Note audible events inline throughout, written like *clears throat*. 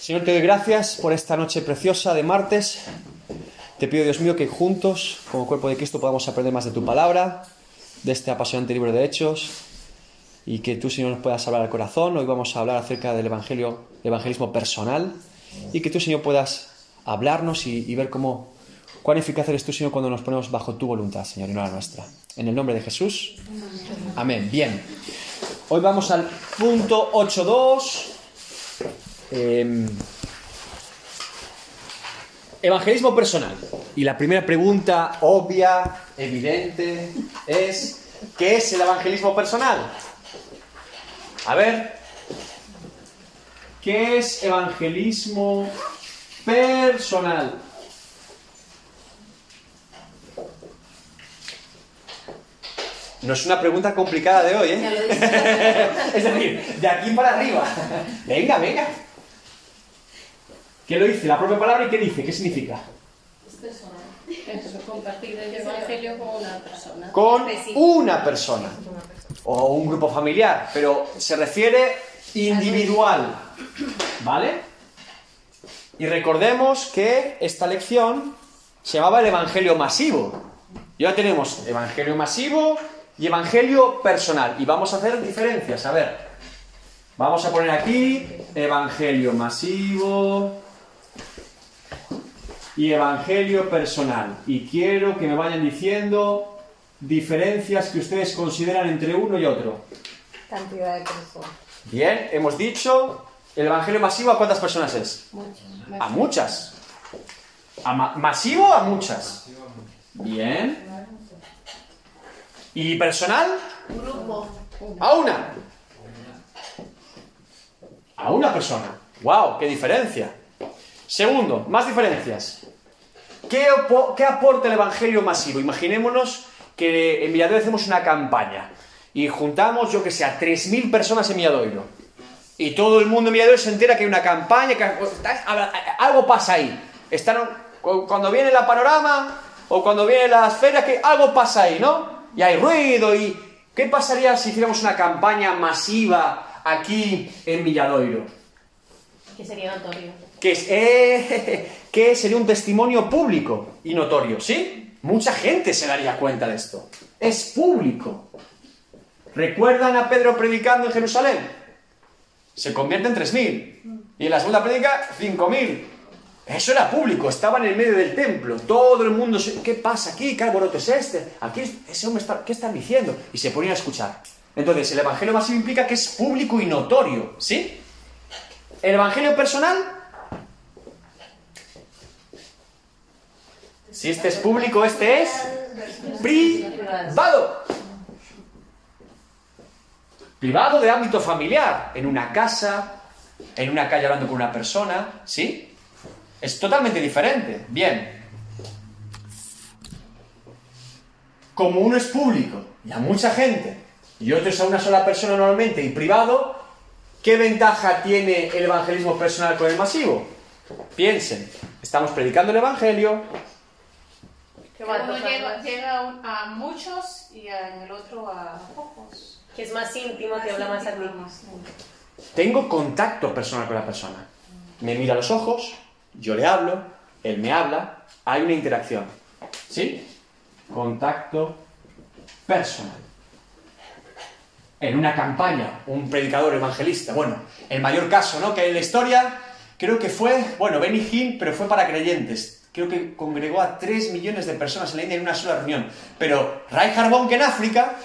Señor, te doy gracias por esta noche preciosa de martes. Te pido, Dios mío, que juntos, como cuerpo de Cristo, podamos aprender más de tu palabra, de este apasionante libro de Hechos, y que tú, Señor, nos puedas hablar al corazón. Hoy vamos a hablar acerca del evangelio, evangelismo personal, y que tú, Señor, puedas hablarnos y, y ver cómo, cuán eficaz eres tú, Señor, cuando nos ponemos bajo tu voluntad, Señor, y no la nuestra. En el nombre de Jesús. Amén. Bien. Hoy vamos al punto 8.2. Eh, evangelismo personal. Y la primera pregunta obvia, evidente, es ¿qué es el evangelismo personal? A ver, ¿qué es evangelismo personal? No es una pregunta complicada de hoy, ¿eh? *laughs* es decir, de aquí para arriba. Venga, venga. ¿Qué lo dice? La propia palabra y qué dice? ¿Qué significa? Es personal. Es compartir el evangelio con una persona. Con una persona. O un grupo familiar. Pero se refiere individual. ¿Vale? Y recordemos que esta lección se llamaba el Evangelio masivo. Y ahora tenemos Evangelio masivo y Evangelio personal. Y vamos a hacer diferencias. A ver. Vamos a poner aquí Evangelio masivo y Evangelio personal. Y quiero que me vayan diciendo diferencias que ustedes consideran entre uno y otro. Cantidad de personas. Bien, hemos dicho, el Evangelio masivo a cuántas personas es? A muchas. A ma- masivo a muchas. Bien. ¿Y personal? Grupo. A una. A una persona. ¡Wow! ¡Qué diferencia! Segundo, más diferencias. ¿Qué, qué aporta el Evangelio masivo? Imaginémonos que en Milladoiro hacemos una campaña y juntamos, yo que sé, a 3.000 personas en Milladoiro. Y todo el mundo en Milladoiro se entera que hay una campaña, que algo pasa ahí. Están, cu- cuando viene la panorama o cuando vienen las ferias, que algo pasa ahí, ¿no? Y hay ruido y... ¿Qué pasaría si hiciéramos una campaña masiva aquí en Milladoiro? Que sería notorio. Que, es, eh, que sería un testimonio público y notorio, ¿sí? Mucha gente se daría cuenta de esto. Es público. ¿Recuerdan a Pedro predicando en Jerusalén? Se convierte en 3.000. Y en la segunda predica, 5.000. Eso era público, estaban en el medio del templo. Todo el mundo, ¿qué pasa aquí? ¿Qué alboroto es este? Aquí, ese hombre está, ¿qué están diciendo? Y se ponían a escuchar. Entonces, el evangelio masivo implica que es público y notorio, ¿sí? El evangelio personal Si este es público, este es privado. Privado de ámbito familiar, en una casa, en una calle hablando con una persona, ¿sí? Es totalmente diferente. Bien. Como uno es público y a mucha gente, y otro es a una sola persona normalmente y privado, ¿qué ventaja tiene el evangelismo personal con el masivo? Piensen, estamos predicando el evangelio, Que uno llega, llega a un- a muchos y a- en el otro a pocos. Que es más íntimo, te habla más a ti. Tengo contacto personal con la persona. Me mira a los ojos, yo le hablo, él me habla, hay una interacción. ¿Sí? Contacto personal. En una campaña, un predicador evangelista, bueno, el mayor caso, ¿no? Que hay en la historia, creo que fue, bueno, Benny Hinn, pero fue para creyentes. Creo que congregó a 3 millones de personas en la India en una sola reunión. Pero Reinhard Bonk en África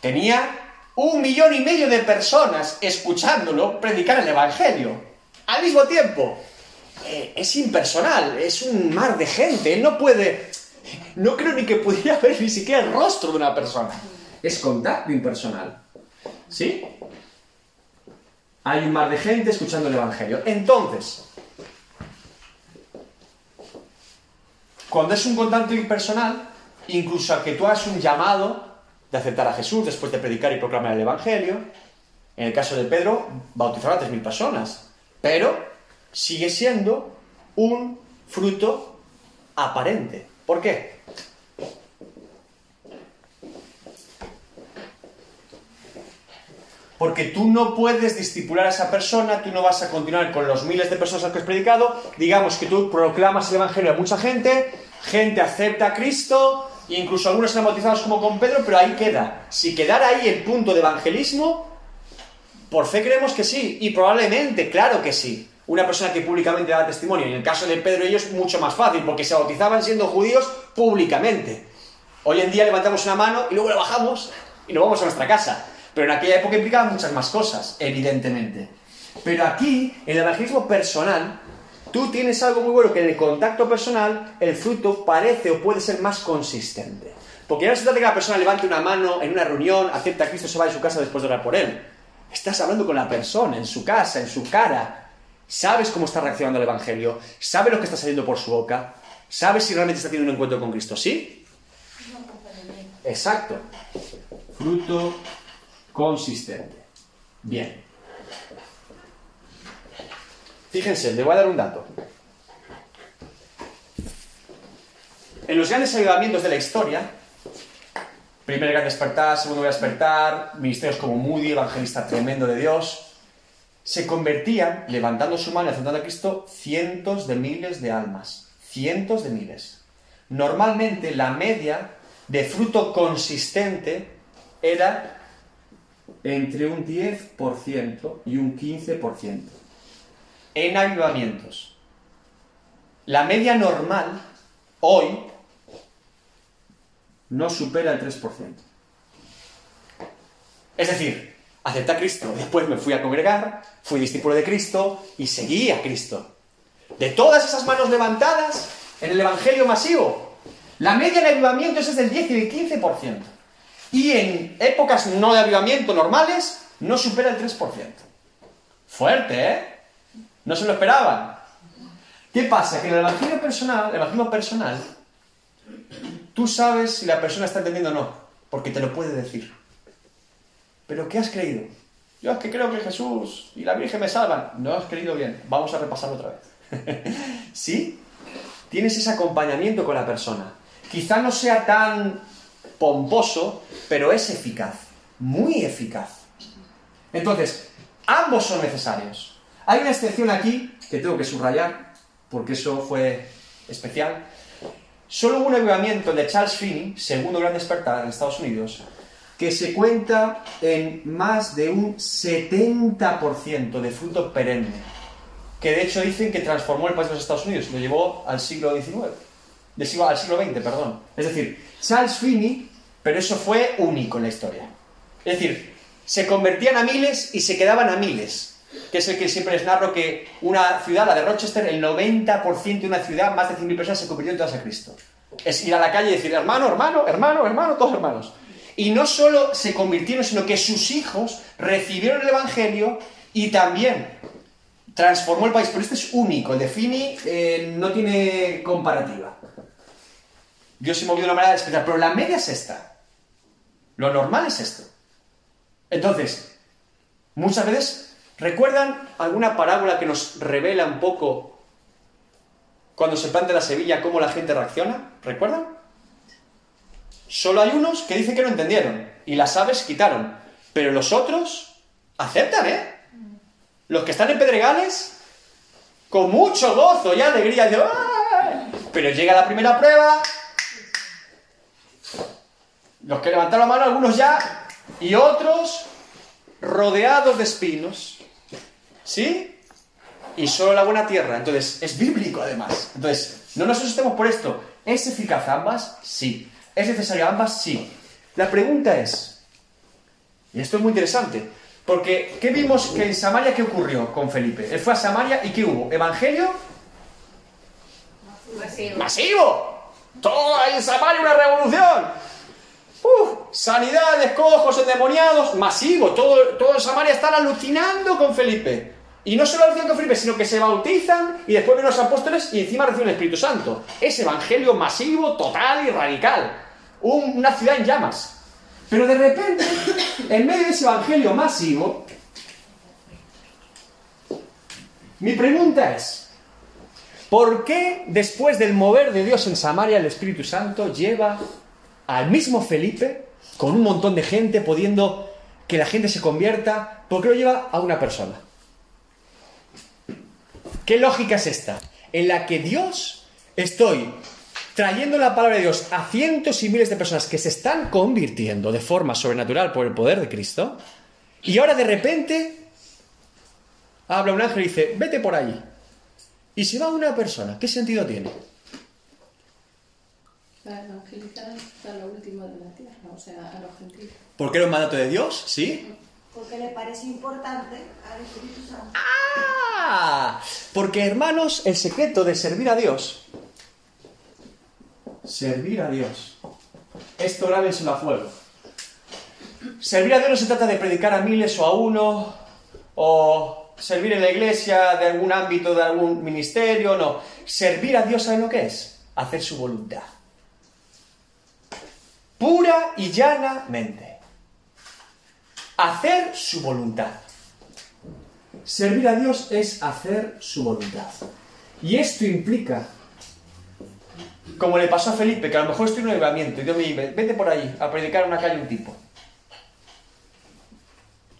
tenía un millón y medio de personas escuchándolo predicar el Evangelio. Al mismo tiempo. Eh, es impersonal, es un mar de gente. Él no puede... No creo ni que pudiera *laughs* ver ni siquiera el rostro de una persona. Es contacto impersonal. ¿Sí? Hay un mar de gente escuchando el Evangelio. Entonces, cuando es un contacto impersonal, incluso a que tú hagas un llamado de aceptar a Jesús después de predicar y proclamar el Evangelio, en el caso de Pedro, bautizaron a 3.000 personas, pero sigue siendo un fruto aparente. ¿Por qué? Porque tú no puedes discipular a esa persona, tú no vas a continuar con los miles de personas a las que has predicado. Digamos que tú proclamas el Evangelio a mucha gente, gente acepta a Cristo, e incluso algunos serán bautizados como con Pedro, pero ahí queda. Si quedara ahí el punto de evangelismo, por fe creemos que sí, y probablemente, claro que sí. Una persona que públicamente da testimonio. En el caso de Pedro y ellos, mucho más fácil, porque se bautizaban siendo judíos públicamente. Hoy en día levantamos una mano y luego la bajamos y nos vamos a nuestra casa. Pero en aquella época implicaba muchas más cosas, evidentemente. Pero aquí, en el evangelismo personal, tú tienes algo muy bueno que en el contacto personal el fruto parece o puede ser más consistente. Porque ya no se trata de que la persona levante una mano en una reunión, acepta a Cristo, se va de su casa después de orar por él. Estás hablando con la persona, en su casa, en su cara. Sabes cómo está reaccionando al Evangelio, sabes lo que está saliendo por su boca, sabes si realmente está teniendo un encuentro con Cristo, ¿sí? Exacto. Fruto consistente. Bien. Fíjense, le voy a dar un dato. En los grandes avivamientos de la historia, primer gran despertar, segundo gran despertar, ministerios como Moody, evangelista tremendo de Dios, se convertían, levantando su mano y aceptando a Cristo, cientos de miles de almas. Cientos de miles. Normalmente la media de fruto consistente era entre un 10% y un 15% en avivamientos. La media normal hoy no supera el 3%. Es decir, acepté a Cristo, después me fui a congregar, fui discípulo de Cristo y seguí a Cristo. De todas esas manos levantadas en el Evangelio masivo, la media de avivamientos es del 10 y del 15%. Y en épocas no de avivamiento normales, no supera el 3%. Fuerte, ¿eh? No se lo esperaban. ¿Qué pasa? Que en el evangelio personal, el evangelio personal, tú sabes si la persona está entendiendo o no, porque te lo puede decir. Pero ¿qué has creído? Yo es que creo que Jesús y la Virgen me salvan. No has creído bien. Vamos a repasarlo otra vez. *laughs* ¿Sí? Tienes ese acompañamiento con la persona. Quizá no sea tan pomposo, pero es eficaz. Muy eficaz. Entonces, ambos son necesarios. Hay una excepción aquí que tengo que subrayar, porque eso fue especial. Solo un avivamiento de Charles Finney, segundo gran despertar en Estados Unidos, que se cuenta en más de un 70% de fruto perenne, que de hecho dicen que transformó el país de los Estados Unidos, lo llevó al siglo XIX, al siglo XX, perdón. Es decir, Charles Finney, pero eso fue único en la historia. Es decir, se convertían a miles y se quedaban a miles que es el que siempre les narro que una ciudad, la de Rochester, el 90% de una ciudad, más de 100.000 personas se convirtió en todas a Cristo. Es ir a la calle y decir, hermano, hermano, hermano, hermano, todos hermanos. Y no solo se convirtieron, sino que sus hijos recibieron el Evangelio y también transformó el país. Pero este es único, el de Fini eh, no tiene comparativa. Dios se movió de una manera especial, pero la media es esta. Lo normal es esto. Entonces, muchas veces ¿Recuerdan alguna parábola que nos revela un poco cuando se planta la Sevilla cómo la gente reacciona? ¿Recuerdan? Solo hay unos que dicen que no entendieron y las aves quitaron, pero los otros aceptan, ¿eh? Los que están en Pedregales, con mucho gozo y alegría, dicen, pero llega la primera prueba, los que levantaron la mano, algunos ya, y otros rodeados de espinos. ¿Sí? Y solo la buena tierra. Entonces, es bíblico además. Entonces, no nos asustemos por esto. ¿Es eficaz ambas? Sí. ¿Es necesario ambas? Sí. La pregunta es, y esto es muy interesante, porque ¿qué vimos que en Samaria qué ocurrió con Felipe? Él fue a Samaria y ¿qué hubo? ¿Evangelio? Masivo. ¡Masivo! Todo en Samaria una revolución. ¡Uf! Sanidades, cojos, endemoniados, masivo. Todo, todo Samaria están alucinando con Felipe. Y no solo alucinan con Felipe, sino que se bautizan y después vienen los apóstoles y encima reciben el Espíritu Santo. Es evangelio masivo, total y radical. una ciudad en llamas. Pero de repente, en medio de ese evangelio masivo, mi pregunta es, ¿por qué después del mover de Dios en Samaria el Espíritu Santo lleva al mismo Felipe, con un montón de gente, pudiendo que la gente se convierta, ¿por qué lo lleva a una persona? ¿Qué lógica es esta? En la que Dios estoy trayendo la palabra de Dios a cientos y miles de personas que se están convirtiendo de forma sobrenatural por el poder de Cristo, y ahora de repente habla un ángel y dice, vete por allí. Y si va una persona, ¿qué sentido tiene? Evangelizar hasta lo último de la tierra, o sea, a los gentiles. ¿Por qué era un mandato de Dios? ¿Sí? Porque le parece importante al Espíritu Santo. ¡Ah! Porque hermanos, el secreto de servir a Dios, servir a Dios, esto grábenselo a fuego. Servir a Dios no se trata de predicar a miles o a uno, o servir en la iglesia de algún ámbito, de algún ministerio, no. Servir a Dios, ¿saben lo que es? Hacer su voluntad. Pura y llanamente. Hacer su voluntad. Servir a Dios es hacer su voluntad. Y esto implica, como le pasó a Felipe, que a lo mejor estoy en un ayudamiento y Dios me dice, vete por ahí a predicar en una calle un tipo.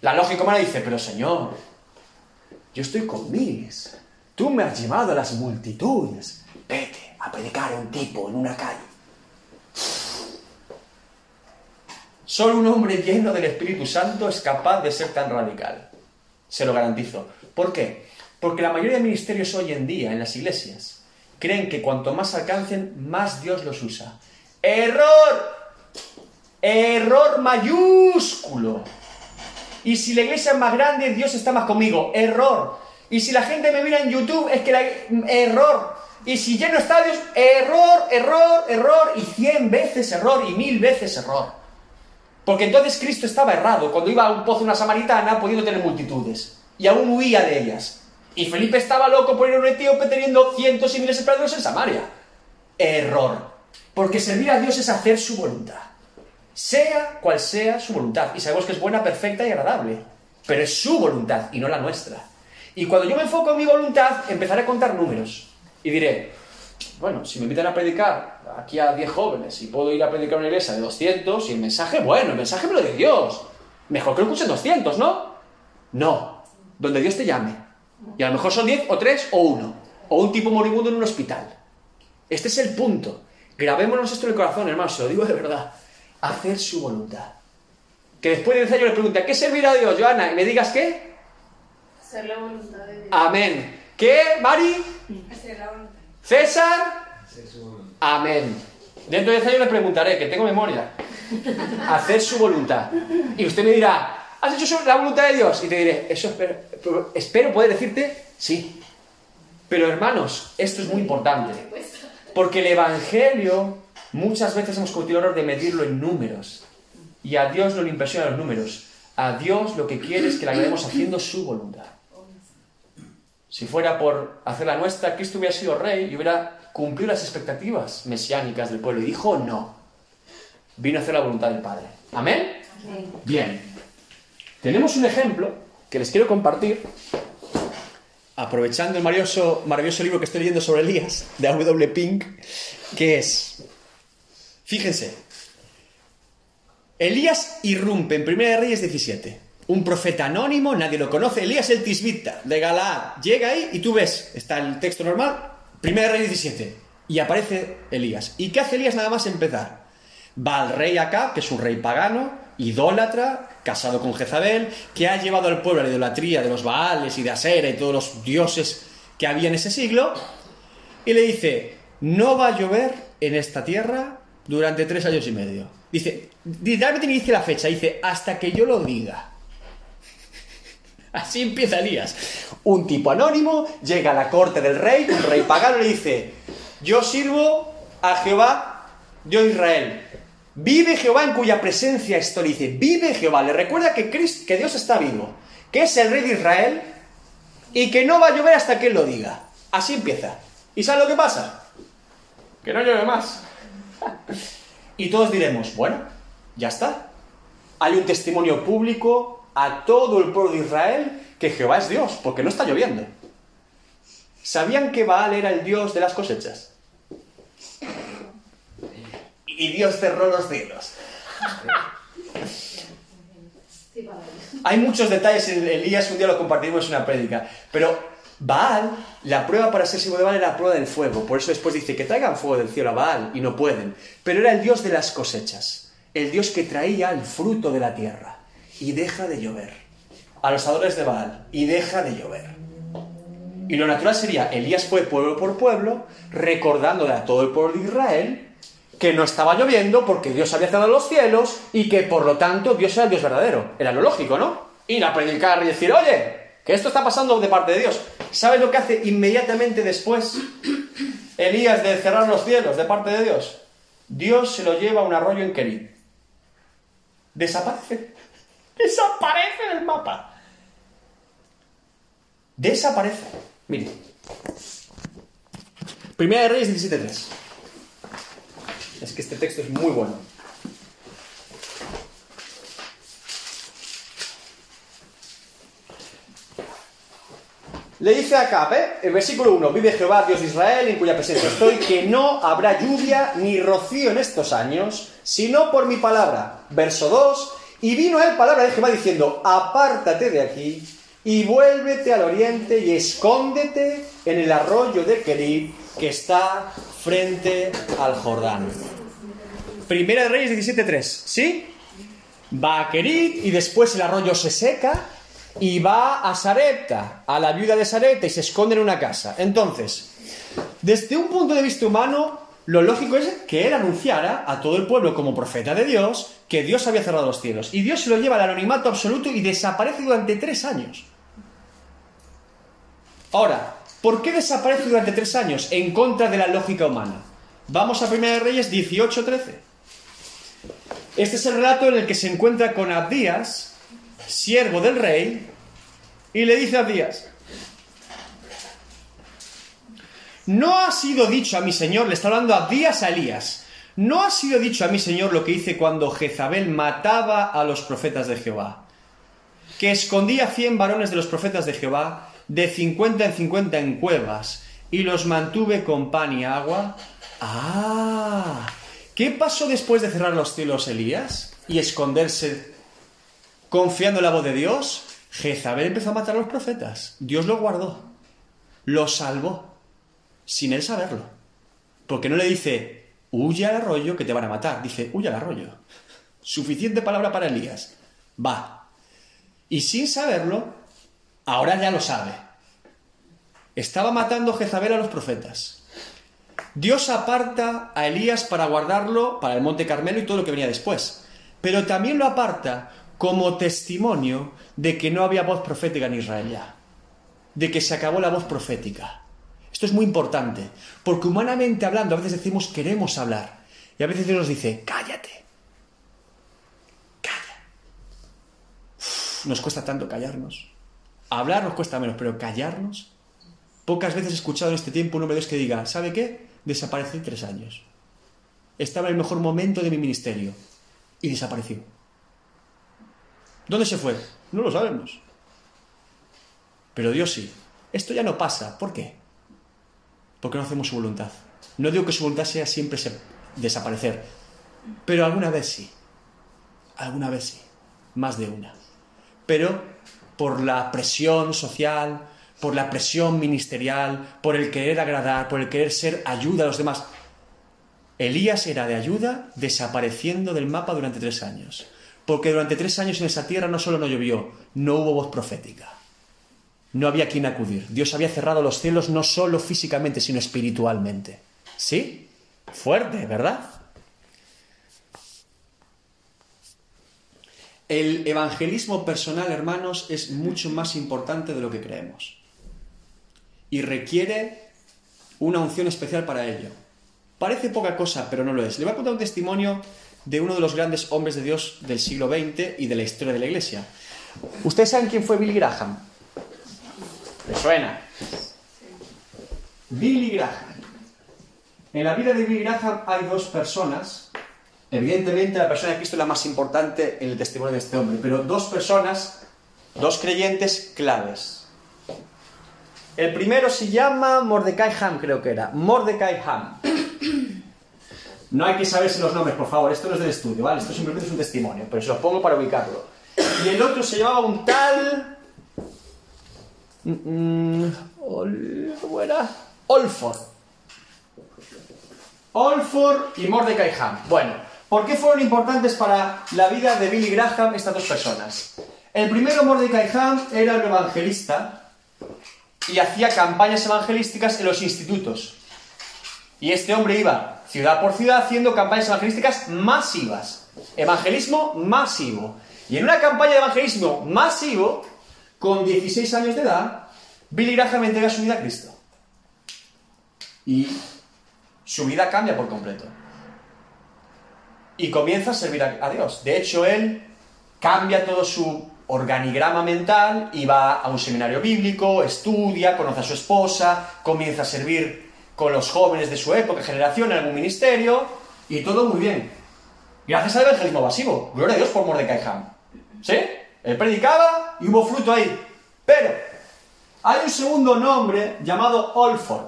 La lógica humana dice, pero Señor, yo estoy con miles. Tú me has llevado a las multitudes. Vete a predicar a un tipo en una calle. Solo un hombre lleno del Espíritu Santo es capaz de ser tan radical. Se lo garantizo. ¿Por qué? Porque la mayoría de ministerios hoy en día en las iglesias creen que cuanto más alcancen, más Dios los usa. ¡Error! Error mayúsculo. Y si la iglesia es más grande, Dios está más conmigo. Error. Y si la gente me mira en YouTube, es que la... Error. Y si lleno estadios, error, error, error. Y cien veces error y mil veces error. Porque entonces Cristo estaba errado. Cuando iba a un pozo una samaritana, pudiendo tener multitudes. Y aún huía de ellas. Y Felipe estaba loco por ir a un etíope teniendo cientos y miles de esperadores en Samaria. Error. Porque servir a Dios es hacer su voluntad. Sea cual sea su voluntad. Y sabemos que es buena, perfecta y agradable. Pero es su voluntad y no la nuestra. Y cuando yo me enfoco en mi voluntad, empezaré a contar números. Y diré, bueno, si me invitan a predicar aquí a 10 jóvenes y puedo ir a predicar a una iglesia de 200 y el mensaje, bueno, el mensaje me lo de Dios. Mejor que lo escuchen 200, ¿no? No. Donde Dios te llame. Y a lo mejor son 10 o 3 o 1. O un tipo moribundo en un hospital. Este es el punto. Grabémonos esto en el corazón, hermano, se lo digo de verdad. Hacer su voluntad. Que después de 10 años le pregunte, ¿qué servir a Dios, Joana? Y me digas qué. Hacer la voluntad de Dios. Amén. ¿Qué, Mari? Hacer la voluntad. César. Amén. Dentro de 10 años le preguntaré, que tengo memoria. Hacer su voluntad. Y usted me dirá, ¿has hecho la voluntad de Dios? Y te diré, eso espero, pero espero poder decirte, sí. Pero hermanos, esto es muy importante. Porque el Evangelio, muchas veces hemos cometido el error de medirlo en números. Y a Dios no le impresionan los números. A Dios lo que quiere es que le agrademos haciendo su voluntad. Si fuera por hacer la nuestra, Cristo hubiera sido rey y hubiera cumplido las expectativas mesiánicas del pueblo. Y dijo no. Vino a hacer la voluntad del Padre. ¿Amén? Bien. Tenemos un ejemplo que les quiero compartir, aprovechando el maravilloso, maravilloso libro que estoy leyendo sobre Elías, de A.W. Pink, que es, fíjense, Elías irrumpe en 1 Reyes 17. Un profeta anónimo, nadie lo conoce. Elías el Tisbita, de Galaad. Llega ahí y tú ves, está el texto normal, 1 Reyes 17. Y aparece Elías. ¿Y qué hace Elías nada más empezar? Va al rey acá, que es un rey pagano, idólatra, casado con Jezabel, que ha llevado al pueblo a la idolatría de los Baales y de Asera y todos los dioses que había en ese siglo. Y le dice, no va a llover en esta tierra durante tres años y medio. Dice, literalmente ni dice la fecha, dice, hasta que yo lo diga. Así empieza Elías. Un tipo anónimo llega a la corte del rey, un rey pagano, le dice, yo sirvo a Jehová, Dios Israel. Vive Jehová en cuya presencia estoy. Dice, vive Jehová. Le recuerda que, Cristo, que Dios está vivo, que es el rey de Israel y que no va a llover hasta que él lo diga. Así empieza. ¿Y sabe lo que pasa? Que no llueve más. *laughs* Y todos diremos, bueno, ya está. Hay un testimonio público a todo el pueblo de Israel que Jehová es Dios, porque no está lloviendo. ¿Sabían que Baal era el Dios de las cosechas? Y Dios cerró los cielos. Hay muchos detalles en Elías, un día lo compartimos en una prédica. Pero Baal, la prueba para ser siervo de Baal era la prueba del fuego. Por eso después dice que traigan fuego del cielo a Baal y no pueden. Pero era el dios de las cosechas. El dios que traía el fruto de la tierra. Y deja de llover. A los adoradores de Baal. Y deja de llover. Y lo natural sería, Elías fue pueblo por pueblo, recordándole a todo el pueblo de Israel que no estaba lloviendo porque Dios había cerrado los cielos y que por lo tanto Dios era el Dios verdadero. Era lo lógico, ¿no? Ir a predicar y decir, oye, que esto está pasando de parte de Dios. ¿Sabes lo que hace inmediatamente después *coughs* Elías de cerrar los cielos de parte de Dios? Dios se lo lleva a un arroyo en Kerit. Desaparece. Desaparece del mapa. Desaparece. Mire. Primera de Reyes 17.3. Es que este texto es muy bueno. Le dice a ¿eh? el versículo 1, vive Jehová, Dios de Israel, en cuya presencia estoy, que no habrá lluvia ni rocío en estos años, sino por mi palabra. Verso 2, y vino él palabra de Jehová diciendo, apártate de aquí y vuélvete al oriente y escóndete en el arroyo de Kerit que está frente al Jordán. Primera de Reyes 17.3, ¿sí? Va a Kerit y después el arroyo se seca y va a Sarepta, a la viuda de Sarepta y se esconde en una casa. Entonces, desde un punto de vista humano, lo lógico es que él anunciara a todo el pueblo como profeta de Dios que Dios había cerrado los cielos. Y Dios se lo lleva al anonimato absoluto y desaparece durante tres años. Ahora, ¿por qué desaparece durante tres años en contra de la lógica humana? Vamos a 1 Reyes 18-13. Este es el relato en el que se encuentra con Abdías, siervo del rey, y le dice a Abdías, no ha sido dicho a mi señor, le está hablando a Abdías a Elías, no ha sido dicho a mi señor lo que hice cuando Jezabel mataba a los profetas de Jehová, que escondía cien varones de los profetas de Jehová, de cincuenta en cincuenta en cuevas, y los mantuve con pan y agua. Ah, ¿qué pasó después de cerrar los cielos Elías y esconderse confiando en la voz de Dios? Jezabel empezó a matar a los profetas. Dios lo guardó, lo salvó, sin él saberlo. Porque no le dice, huye al arroyo que te van a matar. Dice, huye al arroyo. Suficiente palabra para Elías. Va. Y sin saberlo, ahora ya lo sabe. Estaba matando Jezabel a los profetas. Dios aparta a Elías para guardarlo para el Monte Carmelo y todo lo que venía después. Pero también lo aparta como testimonio de que no había voz profética en Israel ya. De que se acabó la voz profética. Esto es muy importante, porque humanamente hablando a veces decimos queremos hablar y a veces Dios nos dice cállate. Calla. Nos cuesta tanto callarnos. Hablar nos cuesta menos, pero callarnos. Pocas veces he escuchado en este tiempo un hombre de Dios que diga, ¿sabe qué? Desaparecí tres años. Estaba en el mejor momento de mi ministerio y desapareció. ¿Dónde se fue? No lo sabemos. Pero Dios sí. Esto ya no pasa. ¿Por qué? Porque no hacemos su voluntad. No digo que su voluntad sea siempre desaparecer, pero alguna vez sí. Alguna vez sí. Más de una. Pero por la presión social, por la presión ministerial, por el querer agradar, por el querer ser ayuda a los demás. Elías era de ayuda desapareciendo del mapa durante tres años. Porque durante tres años en esa tierra no solo no llovió, no hubo voz profética. No había quien acudir. Dios había cerrado los cielos no solo físicamente, sino espiritualmente. ¿Sí? Fuerte, ¿verdad? El evangelismo personal, hermanos, es mucho más importante de lo que creemos. Y requiere una unción especial para ello. Parece poca cosa, pero no lo es. Le voy a contar un testimonio de uno de los grandes hombres de Dios del siglo XX y de la historia de la Iglesia. ¿Ustedes saben quién fue Billy Graham? ¿Le suena? Billy Graham. En la vida de Billy Graham hay dos personas. Evidentemente la persona de Cristo es la más importante en el testimonio de este hombre, pero dos personas, dos creyentes claves. El primero se llama Mordecai Ham, creo que era. Mordecai Ham. *clears throat* No hay que saberse los nombres, por favor. Esto no es del estudio, ¿vale? Esto simplemente es un testimonio, pero se los pongo para ubicarlo. y el otro se llamaba un tal... Mm, Ol- ¿Cómo era? Olford. Olford y Mordecai Ham. Bueno, ¿por qué fueron importantes para la vida de Billy Graham estas dos personas? El primero, Mordecai Ham, era un evangelista y hacía campañas evangelísticas en los institutos. Y este hombre iba ciudad por ciudad haciendo campañas evangelísticas masivas. Evangelismo masivo. Y en una campaña de evangelismo masivo, con 16 años de edad, Billy Graham entrega su vida a Cristo. Y su vida cambia por completo. Y comienza a servir a, Dios. De hecho, él cambia todo su organigrama mental y va a un seminario bíblico, estudia, conoce a su esposa, comienza a servir con los jóvenes de su época, generación, en algún ministerio, y todo muy bien. Gracias al evangelismo masivo. Gloria a Dios por Mordecai Ham. ¿Sí? Él predicaba y hubo fruto ahí. Pero hay un segundo nombre llamado Olford.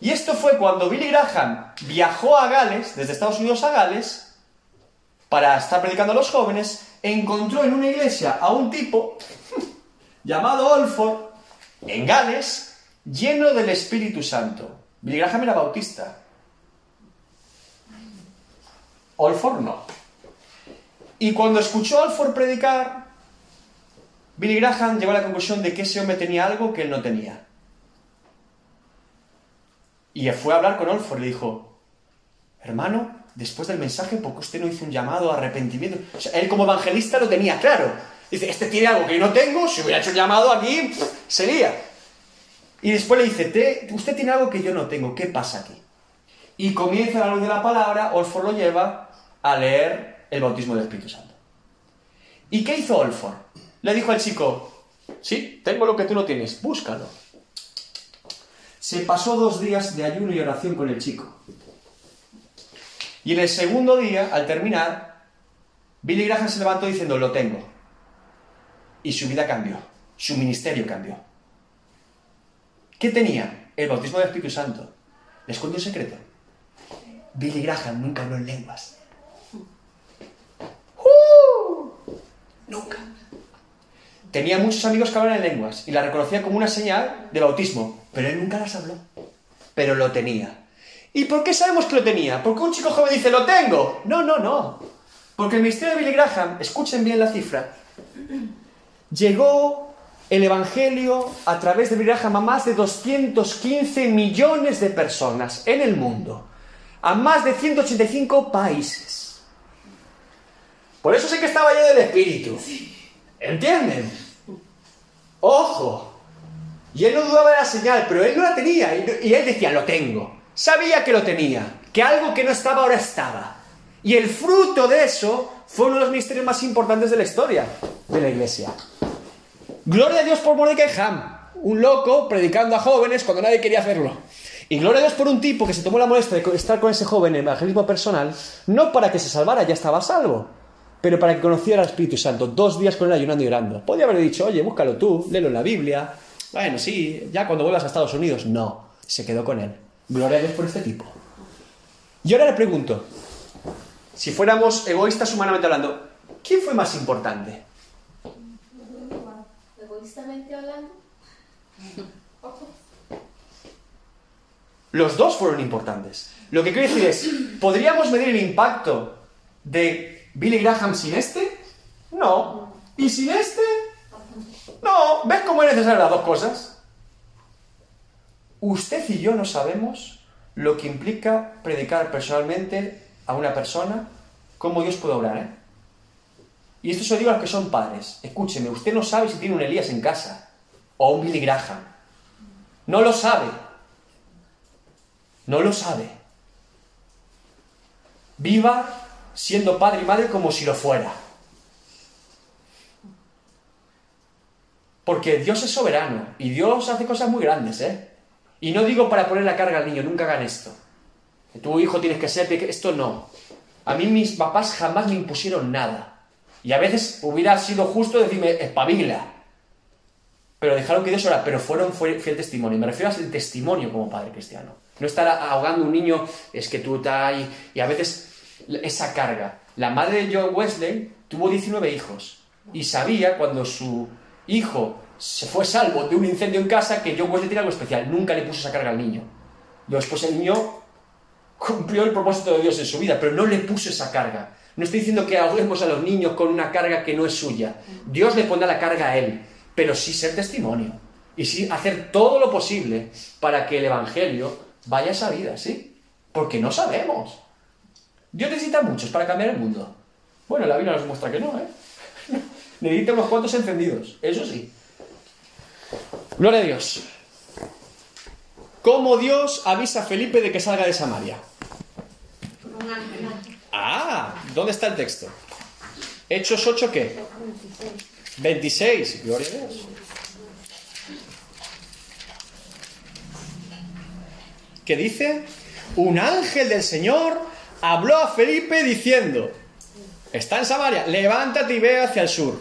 Y esto fue cuando Billy Graham viajó a Gales, desde Estados Unidos a Gales, para estar predicando a los jóvenes, encontró en una iglesia a un tipo *laughs* llamado Olford, en Gales, lleno del Espíritu Santo. Billy Graham era bautista. Olford no. Y cuando escuchó a Olford predicar, Billy Graham llegó a la conclusión de que ese hombre tenía algo que él no tenía. Y fue a hablar con Olford y le dijo, hermano, después del mensaje, ¿por qué usted no hizo un llamado a arrepentimiento? Él como evangelista lo tenía claro. Dice, este tiene algo que yo no tengo, si hubiera hecho un llamado aquí, sería. Y después le dice, "Te- usted tiene algo que yo no tengo, ¿qué pasa aquí? Y comienza la luz de la palabra, Olford lo lleva a leer el bautismo del Espíritu Santo. ¿Y qué hizo Olford? Le dijo al chico, sí, tengo lo que tú no tienes, búscalo. Se pasó dos días de ayuno y oración con el chico. Y en el segundo día, al terminar, Billy Graham se levantó diciendo, lo tengo. Y su vida cambió, su ministerio cambió. ¿Qué tenía? El bautismo del Espíritu Santo. Les cuento un secreto. Billy Graham nunca habló en lenguas. ¡Uh! Nunca. Tenía muchos amigos que hablaban en lenguas y la reconocía como una señal de bautismo, pero él nunca las habló. Pero lo tenía. ¿Y por qué sabemos que lo tenía? Porque un chico joven dice, lo tengo. No, no, no. Porque el ministerio de Billy Graham, escuchen bien la cifra, llegó el Evangelio a través de Billy Graham a más de 215 millones de personas en el mundo, a más de 185 países. Por eso sé que estaba lleno del Espíritu. ¿Entienden? Ojo. Y él no dudaba de la señal, pero él no la tenía. Y, él decía, lo tengo. Sabía que lo tenía. Que algo que no estaba ahora estaba. Y el fruto de eso fue uno de los ministerios más importantes de la historia de la iglesia. Gloria a Dios por Mordecai Ham, un loco predicando a jóvenes cuando nadie quería hacerlo. Y gloria a Dios por un tipo que se tomó la molestia de estar con ese joven en evangelismo personal, no para que se salvara, ya estaba salvo, pero para que conociera al Espíritu Santo. Dos días con él ayunando y orando. Podría haberle dicho, oye, búscalo tú, léelo en la Biblia. Bueno, sí, ya cuando vuelvas a Estados Unidos. No, se quedó con él. Gloria a Dios por este tipo. Y ahora le pregunto, si fuéramos egoístas humanamente hablando, ¿quién fue más importante? Egoístamente hablando. Los dos fueron importantes. Lo que quiero decir es, ¿podríamos medir el impacto de Billy Graham sin este? No. ¿Y sin este? No. ¿Ves cómo es necesario las dos cosas? Usted y yo no sabemos lo que implica predicar personalmente a una persona, cómo Dios puede obrar, ¿eh? Y esto se lo digo a los que son padres. Escúcheme, usted no sabe si tiene un Elías en casa o un Billy Graham. No lo sabe. No lo sabe. Viva siendo padre y madre como si lo fuera. Porque Dios es soberano y Dios hace cosas muy grandes, ¿eh? Y no digo para poner la carga al niño, nunca hagan esto. Tu hijo tienes que ser, esto no. A mí mis papás jamás me impusieron nada. Y a veces hubiera sido justo decirme, espabila. Pero dejaron que Dios ora, pero fueron fue- fiel testimonio. Me refiero al testimonio como padre cristiano. No estar ahogando un niño, es que tú estás ahí. Y a veces esa carga. La madre de John Wesley tuvo 19 hijos. y sabía cuando su hijo se fue salvo de un incendio en casa que John Wesley tiene algo especial. Nunca le puso esa carga al niño. Después el niño cumplió el propósito de Dios en su vida, pero no le puso esa carga. No estoy diciendo que ahoguemos a los niños con una carga que no es suya. Dios le pondrá la carga a él, pero sí ser testimonio. Y sí hacer todo lo posible para que el Evangelio vaya a esa vida, ¿sí? Porque no sabemos. Dios necesita muchos para cambiar el mundo. Bueno, la Biblia nos muestra que no, ¿eh? *laughs* Necesita unos cuantos encendidos, eso sí. Gloria a Dios. ¿Cómo Dios avisa a Felipe de que salga de Samaria? Ah, ¿dónde está el texto? Hechos 8, ¿qué? 26, gloria a Dios. ¿Qué dice? Un ángel del Señor habló a Felipe diciendo, está en Samaria, levántate y ve hacia el sur,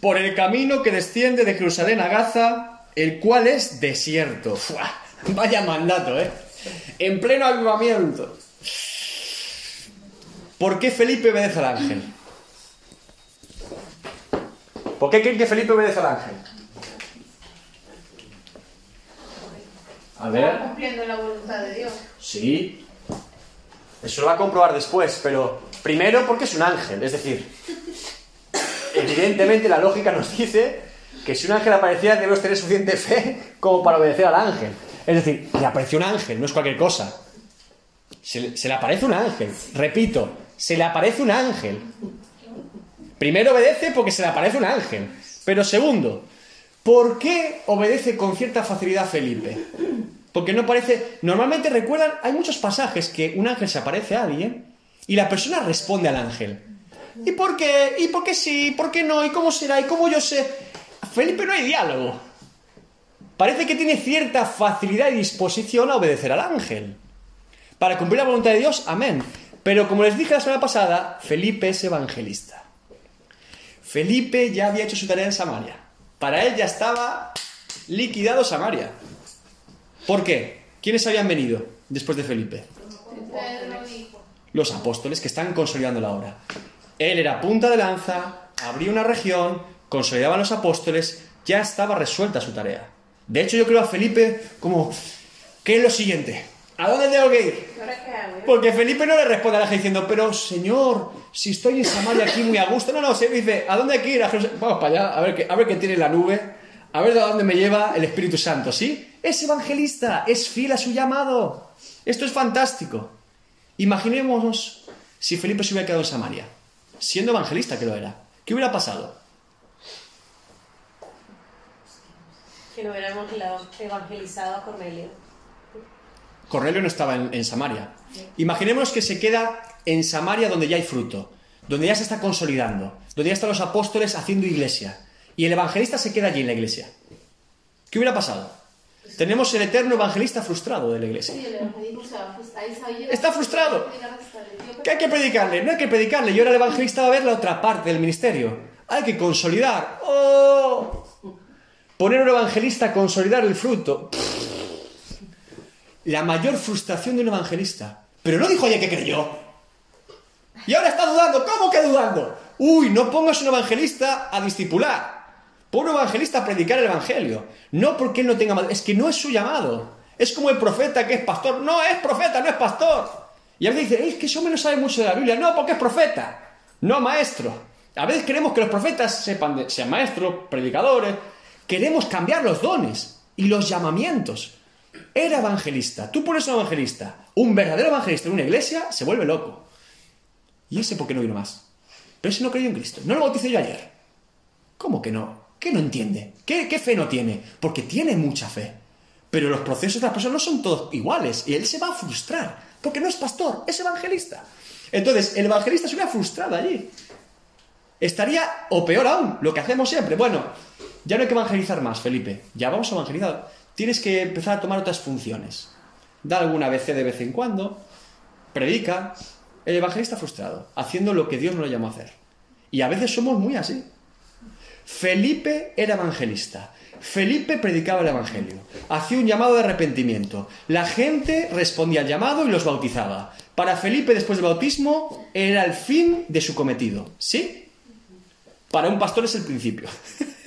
por el camino que desciende de Jerusalén a Gaza, el cual es desierto. ¡Fua! Vaya mandato, ¿eh? En pleno avivamiento. ¿Por qué Felipe obedece al ángel? ¿Por qué creen que Felipe obedece al ángel? A ver. cumpliendo la voluntad de Dios. Sí. Eso lo va a comprobar después, pero primero porque es un ángel, es decir, evidentemente la lógica nos dice que si un ángel aparecía debemos tener suficiente fe como para obedecer al ángel. Es decir, le apareció un ángel, no es cualquier cosa. Se le, se le aparece un ángel, repito, se le aparece un ángel. Primero obedece porque se le aparece un ángel. Pero segundo, ¿por qué obedece con cierta facilidad Felipe? Porque no parece. Normalmente recuerdan, hay muchos pasajes que un ángel se aparece a alguien y la persona responde al ángel. ¿Y por qué? ¿Y por qué sí? ¿Por qué no? ¿Y cómo será? ¿Y cómo yo sé? Felipe no hay diálogo. Parece que tiene cierta facilidad y disposición a obedecer al ángel. Para cumplir la voluntad de Dios, amén. Pero como les dije la semana pasada, Felipe es evangelista. Felipe ya había hecho su tarea en Samaria. Para él ya estaba liquidado Samaria. ¿Por qué? ¿Quiénes habían venido después de Felipe? Los apóstoles que están consolidando la obra. Él era punta de lanza, abría una región, consolidaban los apóstoles, ya estaba resuelta su tarea. De hecho, yo creo a Felipe como, ¿qué es lo siguiente? ¿A dónde tengo que ir? Porque Felipe no le responde a la gente diciendo, pero señor, si estoy en Samaria aquí muy a gusto. No, no, se dice, ¿a dónde hay que ir? A. Vamos para allá, a ver, qué, a ver qué tiene la nube, a ver de dónde me lleva el Espíritu Santo, ¿sí? Es evangelista, es fiel a su llamado. Esto es fantástico. Imaginémonos si Felipe se hubiera quedado en Samaria, siendo evangelista que lo era. ¿Qué hubiera pasado? Que no hubiéramos evangelizado a Cornelio. Cornelio no estaba en, en Samaria. Imaginemos que se queda en Samaria donde ya hay fruto, donde ya se está consolidando, donde ya están los apóstoles haciendo iglesia. Y el evangelista se queda allí en la iglesia. ¿Qué hubiera pasado? Tenemos el eterno evangelista frustrado de la iglesia. Está frustrado. ¿Qué hay que predicarle? No hay que predicarle. Y ahora el evangelista va a ver la otra parte del ministerio. Hay que consolidar. ¡Oh! Poner un evangelista a consolidar el fruto. La mayor frustración de un evangelista. Pero no dijo ayer que creyó. Y ahora está dudando. ¿Cómo que dudando? Uy, no pongas un evangelista a discipular. Pon un evangelista a predicar el evangelio. No porque él no tenga madurez. Es que no es su llamado. Es como el profeta que es pastor. No es profeta, no es pastor. Y a veces dice, es que ese hombre no sabe mucho de la Biblia. No, porque es profeta. No maestro. A veces queremos que los profetas sepan sean maestros, predicadores. Queremos cambiar los dones y los llamamientos. Era evangelista. Tú pones un evangelista. Un verdadero evangelista en una iglesia se vuelve loco. ¿Y ese por qué no vino más? Pero ese no creyó en Cristo. No lo bauticé yo ayer. ¿Cómo que no? ¿Qué no entiende? ¿Qué, fe no tiene? Porque tiene mucha fe. Pero los procesos de las personas no son todos iguales. Y él se va a frustrar. Porque no es pastor, es evangelista. Entonces, el evangelista se hubiera frustrado allí. Estaría, o peor aún, lo que hacemos siempre. Bueno, ya no hay que evangelizar más, Felipe. Ya vamos a evangelizar. Tienes que empezar a tomar otras funciones. Da alguna BC de vez en cuando. Predica. El evangelista frustrado, haciendo lo que Dios no lo llamó a hacer. Y a veces somos muy así. Felipe era evangelista. Felipe predicaba el Evangelio. Hacía un llamado de arrepentimiento. La gente respondía al llamado y los bautizaba. Para Felipe, después del bautismo, era el fin de su cometido. ¿Sí? Para un pastor es el principio.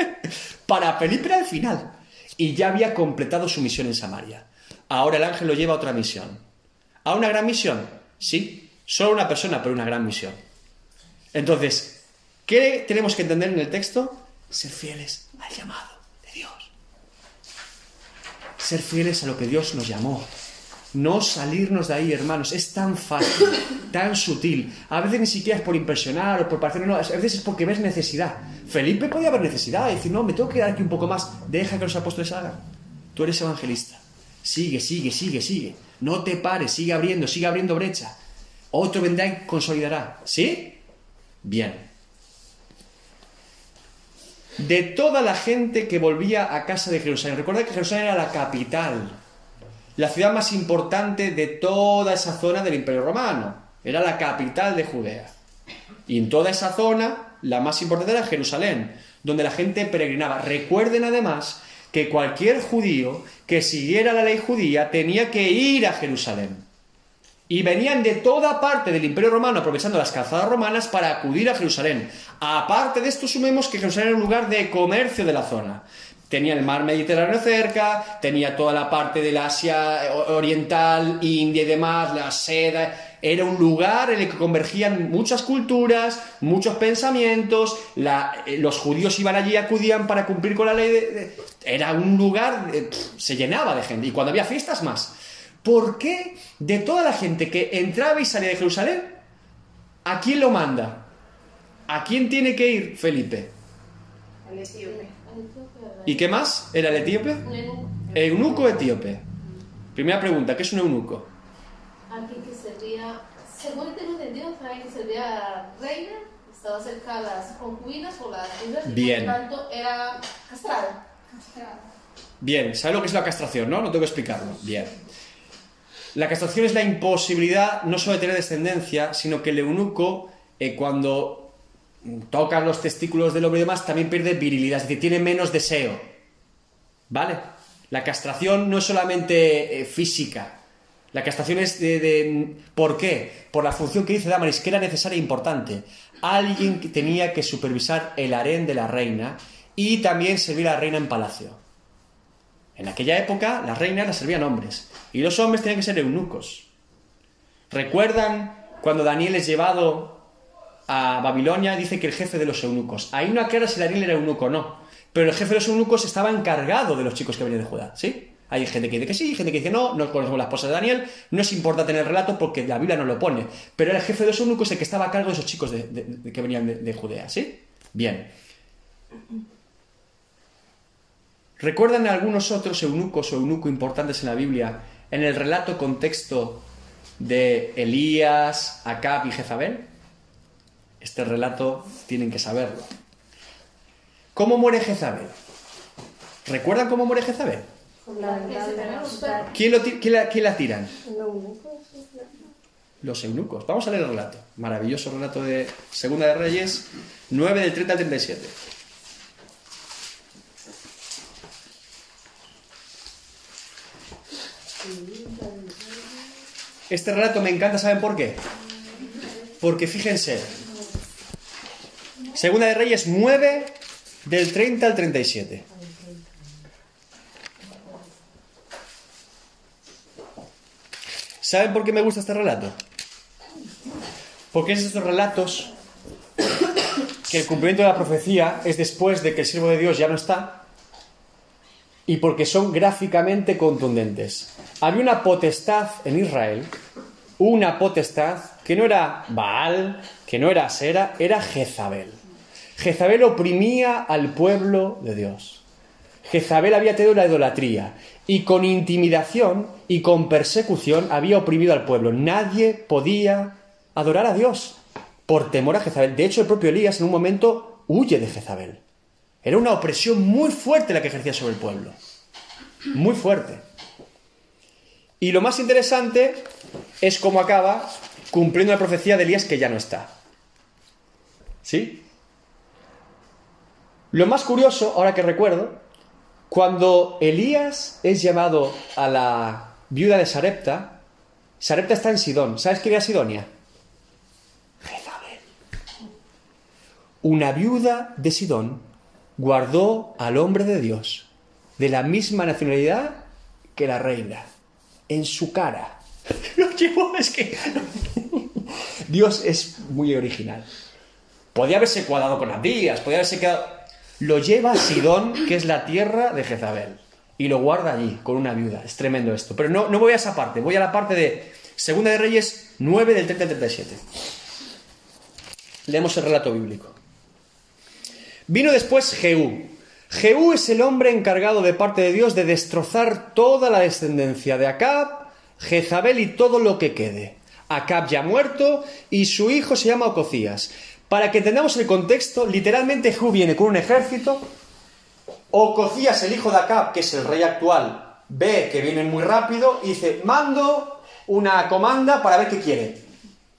*laughs* Para Felipe era el final. Y ya había completado su misión en Samaria. Ahora el ángel lo lleva a otra misión. ¿A una gran misión? Sí. Solo una persona, pero una gran misión. Entonces, ¿qué tenemos que entender en el texto? Ser fieles al llamado de Dios. Ser fieles a lo que Dios nos llamó. No salirnos de ahí, hermanos. Es tan fácil, *coughs* tan sutil. A veces ni siquiera es por impresionar o por parecer, no, a veces es porque ves necesidad. Felipe podía haber necesidad y decir, no, me tengo que quedar aquí un poco más. Deja que los apóstoles hagan. Tú eres evangelista. Sigue, sigue, sigue, sigue. No te pares, sigue abriendo, sigue abriendo brecha. Otro vendrá y consolidará. ¿Sí? Bien. De toda la gente que volvía a casa de Jerusalén. Recuerda que Jerusalén era la capital la ciudad más importante de toda esa zona del Imperio Romano. Era la capital de Judea. Y en toda esa zona, la más importante era Jerusalén, donde la gente peregrinaba. Recuerden además que cualquier judío que siguiera la ley judía tenía que ir a Jerusalén. Y venían de toda parte del Imperio Romano aprovechando las calzadas romanas para acudir a Jerusalén. Aparte de esto, sumemos que Jerusalén era un lugar de comercio de la zona. Tenía el mar Mediterráneo cerca, tenía toda la parte del Asia Oriental, India y demás, la seda. Era un lugar en el que convergían muchas culturas, muchos pensamientos. Eh, los judíos iban allí acudían para cumplir con la ley. era un lugar, se llenaba de gente. Y cuando había fiestas, más. ¿Por qué de toda la gente que entraba y salía de Jerusalén, a quién lo manda? ¿A quién tiene que ir Felipe? Al etíope. ¿Y qué más? ¿Era el etíope? Eunuco etíope. Primera pregunta, ¿qué es un eunuco? Aquí que sería, según tengo entendido, que sería reina, estaba cerca de las concubinas o las hijas, Bien. y por tanto era castrada. Bien, ¿sabes lo que es la castración, no? No tengo que explicarlo. Bien. La castración es la imposibilidad no solo de tener descendencia, sino que el eunuco, eh, cuando tocan los testículos del hombre y demás, también pierde virilidad, es decir, tiene menos deseo. ¿Vale? La castración no es solamente eh, física. La castración es de, ¿Por qué? Por la función que dice Damaris, que era necesaria e importante. Alguien que tenía que supervisar el harén de la reina y también servir a la reina en palacio. En aquella época, las reinas las servían hombres y los hombres tenían que ser eunucos. ¿Recuerdan cuando Daniel es llevado a Babilonia dice que el jefe de los eunucos. Ahí no aclara si Daniel era eunuco o no. Pero el jefe de los eunucos estaba encargado de los chicos que venían de Judá. ¿Sí? Hay gente que dice que sí, gente que dice no, no conocemos la esposa de Daniel, no es importante en el relato porque la Biblia no lo pone. Pero el jefe de los eunucos el que estaba a cargo de esos chicos que venían de Judea. ¿Sí? Bien. ¿Recuerdan algunos otros eunucos o eunuco importantes en la Biblia en el relato contexto de Elías, Acab y Jezabel? Este relato tienen que saberlo. ¿Cómo muere Jezabel? ¿Recuerdan cómo muere Jezabel? ¿Quién, lo, quién, la, quién la tiran? Los eunucos. Vamos a leer el relato. Maravilloso relato de Segunda de Reyes, 9 del 30 al 37. Este relato me encanta, ¿saben por qué? Porque fíjense, Segunda de Reyes 9, del 30 al 37. ¿Saben por qué me gusta este relato? Porque es estos relatos que el cumplimiento de la profecía es después de que el siervo de Dios ya no está y porque son gráficamente contundentes. Había una potestad en Israel, una potestad que no era Baal, que no era Sera, era Jezabel. Jezabel oprimía al pueblo de Dios. Jezabel había tenido la idolatría y con intimidación y con persecución había oprimido al pueblo. Nadie podía adorar a Dios por temor a Jezabel. De hecho, el propio Elías en un momento huye de Jezabel. Era una opresión muy fuerte la que ejercía sobre el pueblo. Muy fuerte. Y lo más interesante es cómo acaba cumpliendo la profecía de Elías que ya no está. ¿Sí? Lo más curioso, ahora que recuerdo, cuando Elías es llevado a la viuda de Sarepta, Sarepta está en Sidón. ¿Sabes qué era Sidonia? Jezabel. una viuda de Sidón guardó al hombre de Dios de la misma nacionalidad que la reina, en su cara. *laughs* Lo llevó, es que... *laughs* Dios es muy original. Podía haberse cuadrado con Abdías, podía haberse quedado... Lo lleva a Sidón, que es la tierra de Jezabel, y lo guarda allí con una viuda. Es tremendo esto. Pero no, no voy a esa parte, voy a la parte de Segunda de Reyes 9 del 30 al 37. Leemos el relato bíblico. Vino después Jehú. Jehú es el hombre encargado de parte de Dios de destrozar toda la descendencia de Acab, Jezabel y todo lo que quede. Acab ya muerto y su hijo se llama Ococías. Para que entendamos el contexto, literalmente Jehú viene con un ejército. Ococías, el hijo de Acab, que es el rey actual, ve que vienen muy rápido y dice, mando una comanda para ver qué quiere.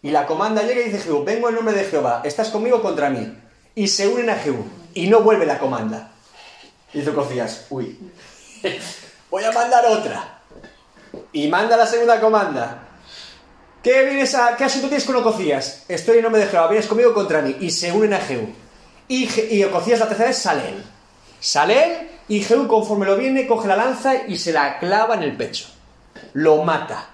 Y la comanda llega y dice Jehú, vengo en nombre de Jehová, estás conmigo contra mí. Y se unen a Jehú y no vuelve la comanda. Y dice Ococías, uy, voy a mandar otra. Y manda la segunda comanda. ¿Qué, vienes a, ¿Qué asunto tienes con Ococías? Estoy en nombre de Jehová, vienes conmigo contra mí. Y se unen a Jehú. Y, y Ococías la tercera es Salel. Salel y Jehú conforme lo viene coge la lanza y se la clava en el pecho. Lo mata.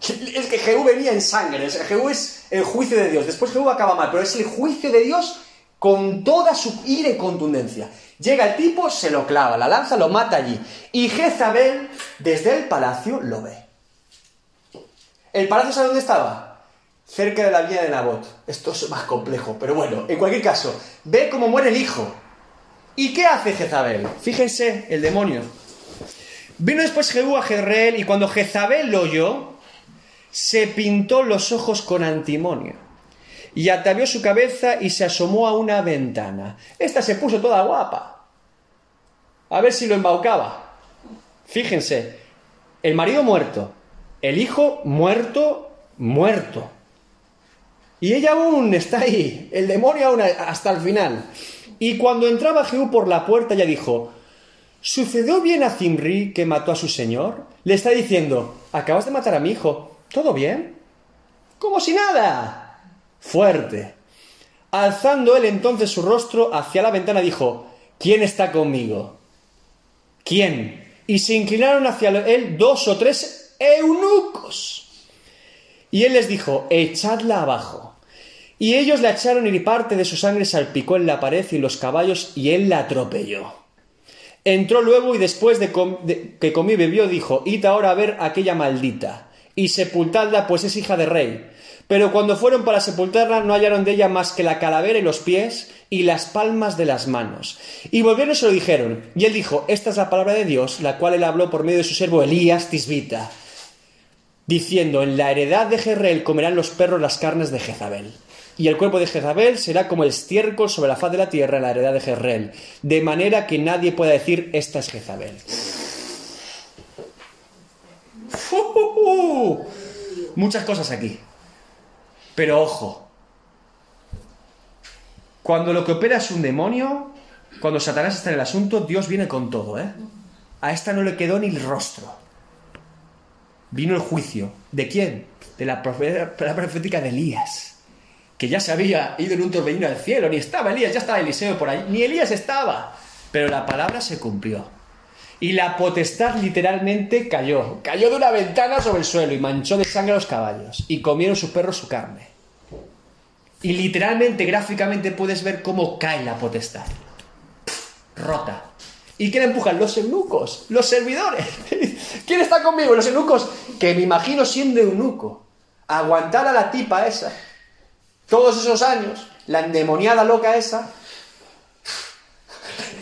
Es que Jehú venía en sangre. o Jehú es el juicio de Dios. Después Jehú acaba mal, pero es el juicio de Dios con toda su ira y contundencia. Llega el tipo, se lo clava, la lanza lo mata allí. Y Jezabel, desde el palacio, lo ve. ¿El palacio sabe dónde estaba? Cerca de la villa de Nabot. Esto es más complejo, pero bueno, en cualquier caso, ve cómo muere el hijo. ¿Y qué hace Jezabel? Fíjense, el demonio. Vino después Jehú a Jezreel y cuando Jezabel lo oyó, se pintó los ojos con antimonio y atavió su cabeza y se asomó a una ventana. Esta se puso toda guapa. A ver si lo embaucaba. Fíjense, el marido muerto, el hijo muerto, muerto. Y ella aún está ahí, el demonio aún hasta el final. Y cuando entraba Jehú por la puerta, ella dijo, ¿sucedió bien a Zimri que mató a su señor? Le está diciendo, acabas de matar a mi hijo, ¿todo bien? Como si nada. Fuerte. Alzando él entonces su rostro hacia la ventana, dijo, ¿quién está conmigo? ¿Quién? Y se inclinaron hacia él dos o tres eunucos. Y él les dijo, echadla abajo. Y ellos la echaron y parte de su sangre salpicó en la pared y los caballos y él la atropelló. Entró luego y después de, que comió y bebió dijo, id ahora a ver a aquella maldita y sepultadla pues es hija de rey. Pero cuando fueron para sepultarla no hallaron de ella más que la calavera y los pies y las palmas de las manos. Y volvieron y se lo dijeron. Y él dijo, esta es la palabra de Dios, la cual él habló por medio de su siervo Elías Tisbita, diciendo, en la heredad de Jezreel comerán los perros las carnes de Jezabel. Y el cuerpo de Jezabel será como el estiércol sobre la faz de la tierra en la heredad de Jezreel, de manera que nadie pueda decir, esta es Jezabel. *laughs* Muchas cosas aquí. Pero ojo, cuando lo que opera es un demonio, cuando Satanás está en el asunto, Dios viene con todo, ¿eh? A esta no le quedó ni el rostro. Vino el juicio. ¿De quién? De la profética de Elías. Que ya se había ido en un torbellino al cielo. Ni estaba Elías, ya estaba Eliseo por ahí. Ni Elías estaba. Pero la palabra se cumplió. Y la potestad literalmente cayó. Cayó de una ventana sobre el suelo y manchó de sangre a los caballos. Y comieron sus perros su carne. Y literalmente, gráficamente, puedes ver cómo cae la potestad. Rota. ¿Y quién empujan? Los eunucos, los servidores. *laughs* ¿Quién está conmigo? Los eunucos, que me imagino siendo eunuco. Aguantar a la tipa esa. Todos esos años, la endemoniada loca esa.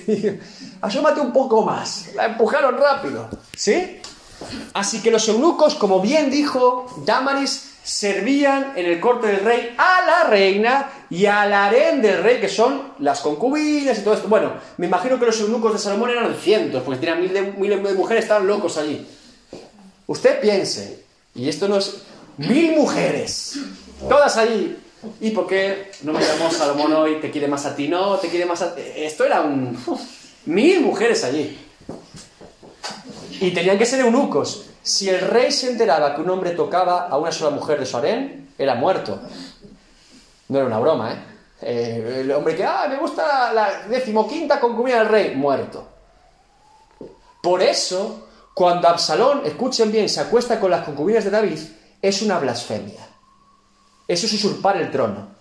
*laughs* Asómate un poco más. La empujaron rápido. ¿Sí? Así que los eunucos, como bien dijo Damaris, servían en el corte del rey a la reina y al harén del rey, que son las concubinas y todo esto. Bueno, me imagino que los eunucos de Salomón eran cientos, porque tenían miles de, de mujeres, estaban locos allí. Usted piense, y esto no es... Mil mujeres, todas allí. ¿Y por qué no me llamó Salomón hoy? ¿Te quiere más a ti? No, te quiere más a ti. Esto era un... Mil mujeres allí. Y tenían que ser eunucos. Si el rey se enteraba que un hombre tocaba a una sola mujer de su harén, era muerto. No era una broma, ¿eh? Eh, el hombre que, ah, me gusta la decimoquinta concubina del rey, muerto. Por eso, cuando Absalón, escuchen bien, se acuesta con las concubinas de David, es una blasfemia. Eso es usurpar el trono.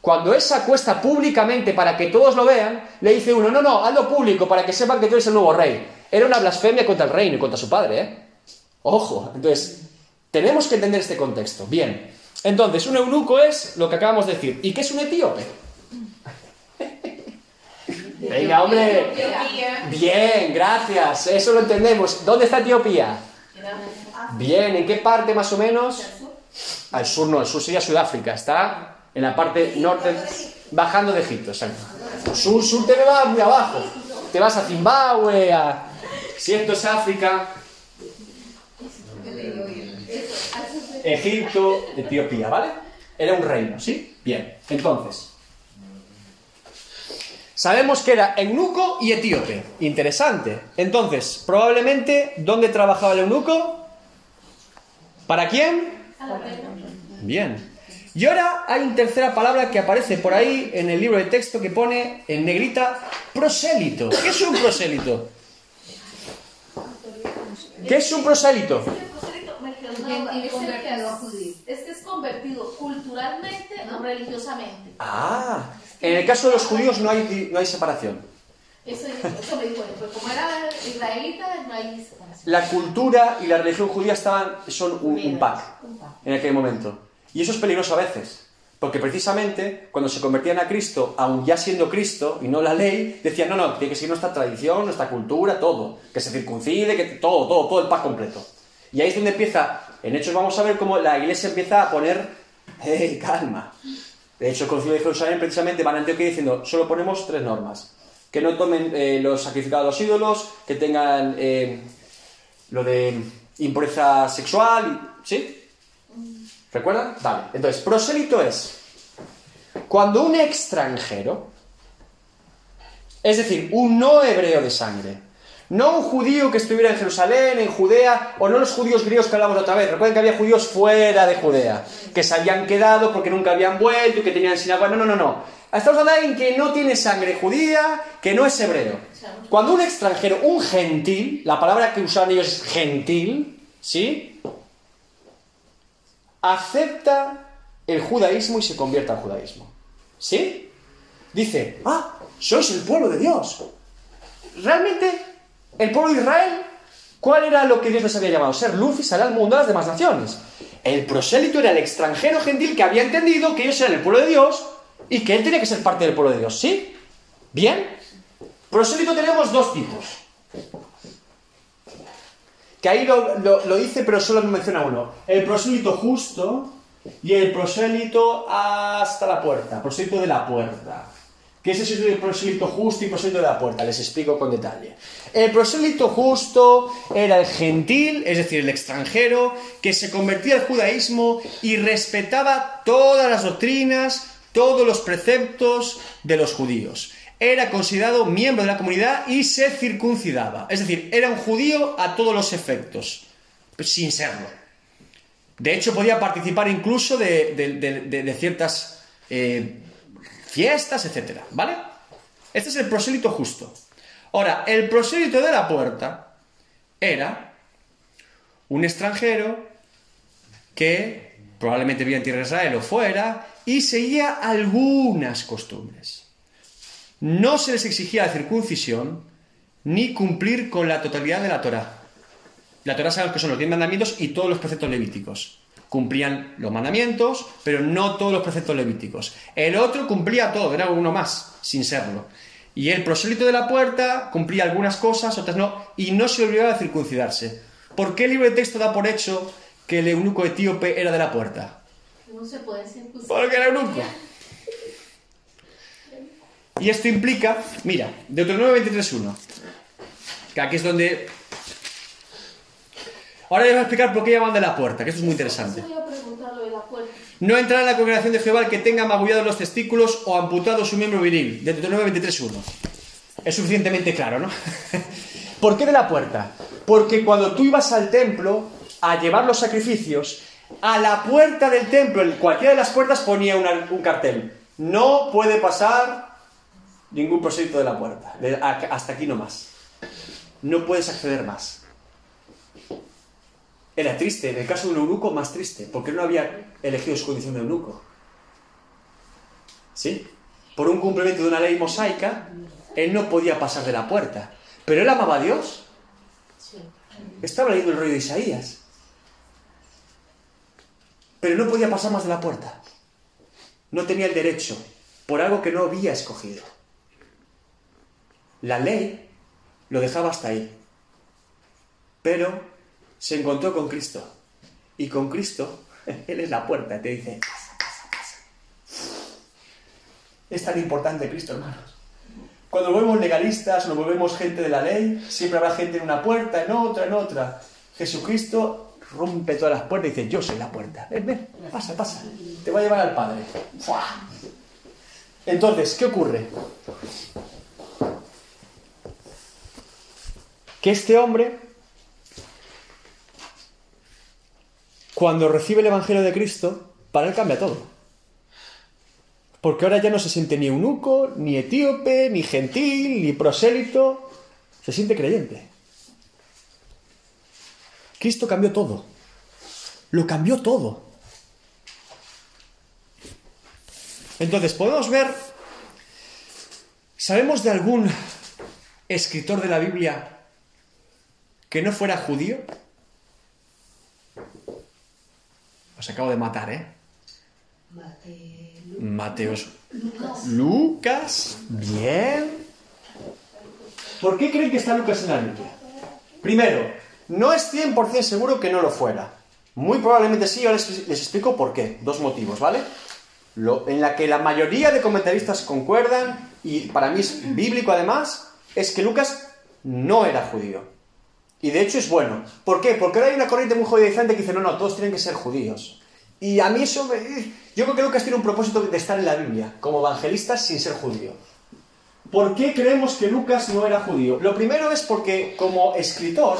Cuando él se acuesta públicamente para que todos lo vean, le dice uno, no, no, hazlo público para que sepan que tú eres el nuevo rey. Era una blasfemia contra el reino y contra su padre, ¿eh? Ojo, entonces, tenemos que entender este contexto. Bien, entonces, un eunuco es lo que acabamos de decir. ¿Y qué es un etíope? *laughs* Venga, hombre. Bien, gracias. Eso lo entendemos. ¿Dónde está Etiopía? Bien, ¿en qué parte más o menos? Al sur no, al sur sería Sudáfrica. Está en la parte norte, bajando de Egipto. exacto. Sur, sur te vas muy abajo. Te vas a Zimbabue, a... Si esto es África, Egipto, Etiopía, ¿vale? Era un reino, ¿sí? Bien, entonces. Sabemos que era eunuco y etíope. Interesante. Entonces, probablemente, ¿dónde trabajaba el eunuco? ¿Para quién? Bien. Y ahora hay una tercera palabra que aparece por ahí en el libro de texto que pone en negrita prosélito. ¿Qué es un prosélito? ¿Qué es un prosélito? Es que es convertido culturalmente o religiosamente. Ah, en el caso de los judíos no hay, no hay separación. Eso, eso me dijo pues como era israelita, no hay separación. La cultura y la religión judía estaban, son un, un pack en aquel momento. Y eso es peligroso a veces. Porque precisamente cuando se convertían a Cristo, aun ya siendo Cristo y no la ley, decían, no, no, tiene que seguir nuestra tradición, nuestra cultura, todo. Que se circuncide, que todo, todo, todo el pack completo. Y ahí es donde empieza, en Hechos vamos a ver cómo la iglesia empieza a poner, hey, calma. De hecho, el concilio de Jerusalén precisamente van a Antioquía diciendo, solo ponemos tres normas. Que no tomen eh, los sacrificados a los ídolos, que tengan eh, lo de impureza sexual, ¿sí? ¿Recuerdan? Vale. Entonces, prosélito es cuando un extranjero, es decir, un no hebreo de sangre, no un judío que estuviera en Jerusalén, en Judea, o no los judíos griegos que hablamos otra vez. Recuerden que había judíos fuera de Judea, que se habían quedado porque nunca habían vuelto que tenían sinagoga. No, no, no, no. Estamos hablando de alguien que no tiene sangre judía, que no es hebreo. Cuando un extranjero, un gentil, la palabra que usaban ellos es gentil, ¿sí? Acepta el judaísmo y se convierte al judaísmo. ¿Sí? Dice, ah, sois el pueblo de Dios. Realmente, el pueblo de Israel, ¿cuál era lo que Dios les había llamado? Ser luz y sal al mundo a las demás naciones. El prosélito era el extranjero gentil que había entendido que ellos eran el pueblo de Dios y que él tenía que ser parte del pueblo de Dios. ¿Sí? ¿Bien? Prosélito tenemos dos tipos. Que ahí lo, lo- lo dice, pero solo me menciona uno. El prosélito justo y el prosélito hasta la puerta. Prosélito de la puerta. ¿Qué es eso del prosélito justo y prosélito de la puerta? Les explico con detalle. El prosélito justo era el gentil, es decir, el extranjero, que se convertía al judaísmo y respetaba todas las doctrinas, todos los preceptos de los judíos. Era considerado miembro de la comunidad y se circuncidaba. Es decir, era un judío a todos los efectos, sin serlo. De hecho, podía participar incluso de, ciertas eh, fiestas, etcétera, ¿Vale? Este es el prosélito justo. Ahora, el prosélito de la puerta era un extranjero que probablemente vivía en tierra de Israel o fuera y seguía algunas costumbres. No se les exigía la circuncisión ni cumplir con la totalidad de la Torá. La Torá sabemos que son los diez mandamientos y todos los preceptos levíticos. Cumplían los mandamientos, pero no todos los preceptos levíticos. El otro cumplía todo, era uno más, sin serlo. Y el prosélito de la puerta cumplía algunas cosas, otras no, y no se le obligaba a circuncidarse. ¿Por qué el libro de texto da por hecho que el eunuco etíope era de la puerta? No se puede circuncidar. Porque era eunuco. *laughs* Y esto implica, mira, Deuteronomio 23.1, que aquí es donde... Ahora les voy a explicar por qué llaman de la puerta, que esto es muy interesante. No entrará en la congregación de Jehová el que tenga magullados los testículos o amputado su miembro viril. De Deuteronomio 23.1. Es suficientemente claro, ¿no? *laughs* ¿Por qué de la puerta? Porque cuando tú ibas al templo a llevar los sacrificios, a la puerta del templo, en cualquiera de las puertas ponía una- un cartel. No puede pasar ningún prosélito de la puerta. De- a- hasta aquí nomás. No puedes acceder más. Era triste, en el caso de un eunuco, más triste, porque no había elegido su condición de eunuco. ¿Sí? Por un cumplimiento de una ley mosaica, él no podía pasar de la puerta. Pero él amaba a Dios. Estaba leyendo el rollo de Isaías. Pero no podía pasar más de la puerta. No tenía el derecho, por algo que no había escogido. La ley lo dejaba hasta ahí. Pero se encontró con Cristo. Y con Cristo, *laughs* Él es la puerta. Te dice, pasa, pasa, pasa. Es tan importante Cristo, hermanos. Cuando nos volvemos legalistas, nos volvemos gente de la ley, siempre habrá gente en una puerta, en otra, en otra. Jesucristo rompe todas las puertas y dice, yo soy la puerta. Ven, ven, pasa, pasa. Te va a llevar al Padre. Entonces, ¿qué ocurre? Que este hombre, cuando recibe el Evangelio de Cristo, para él cambia todo. Porque ahora ya no se siente ni eunuco, ni etíope, ni gentil, ni prosélito. Se siente creyente. Cristo cambió todo. Lo cambió todo. Entonces, podemos ver, ¿sabemos de algún escritor de la Biblia que no fuera judío? Os acabo de matar, ¿eh? Mateos. Lucas. Bien. ¿Por qué creen que está Lucas en la Biblia? Primero, no es 100% seguro que no lo fuera. Muy probablemente sí, ahora les, les explico por qué. Dos motivos, ¿vale? Lo, en la que la mayoría de comentaristas concuerdan, y para mí es bíblico además, es que Lucas no era judío. Y de hecho es bueno. ¿Por qué? Porque ahora hay una corriente muy judaizante que dice, no, no, todos tienen que ser judíos. Y a mí eso me... Yo creo que Lucas tiene un propósito de estar en la Biblia, como evangelista sin ser judío. ¿Por qué creemos que Lucas no era judío? Lo primero es porque como escritor,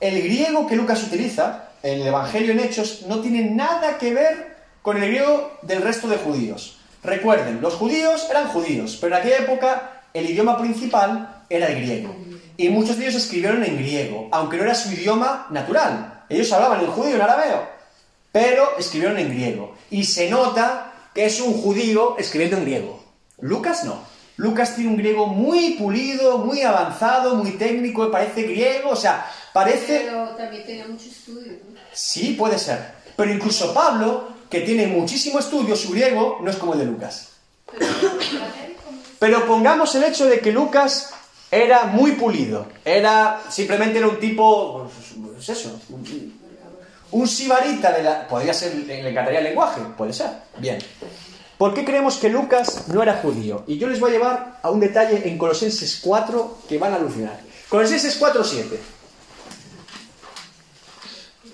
el griego que Lucas utiliza en el Evangelio en Hechos no tiene nada que ver con el griego del resto de judíos. Recuerden, los judíos eran judíos, pero en aquella época el idioma principal era el griego. Y muchos de ellos escribieron en griego, aunque no era su idioma natural. Ellos hablaban en judío, en arameo, pero escribieron en griego. Y se nota que es un judío escribiendo en griego. Lucas no. Lucas tiene un griego muy pulido, muy avanzado, muy técnico, parece griego, o sea, parece... Pero también tenía mucho estudio. ¿no? Sí, puede ser. Pero incluso Pablo, que tiene muchísimo estudio, su griego no es como el de Lucas. Pero pongamos el hecho de que Lucas era muy pulido. Era, simplemente era un tipo, pues eso, un, sibarita de la... Podría ser, le encantaría el lenguaje, puede ser. Bien. ¿Por qué creemos que Lucas no era judío? Y yo les voy a llevar a un detalle en Colosenses 4 que van a alucinar. Colosenses 4, 7.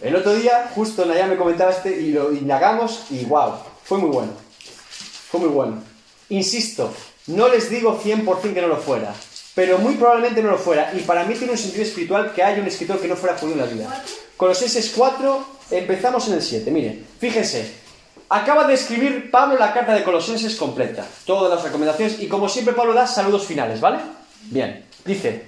El otro día, justo Naya me comentaba este y lo indagamos y wow, fue muy bueno. Fue muy bueno. Insisto, no les digo 100% que no lo fuera, pero muy probablemente no lo fuera. Y para mí tiene un sentido espiritual que haya un escritor que no fuera judío en la vida. Colosenses 4, empezamos en el 7. Miren, fíjense, acaba de escribir Pablo la carta de Colosenses completa, todas las recomendaciones, y como siempre Pablo da saludos finales, ¿vale? Bien, dice,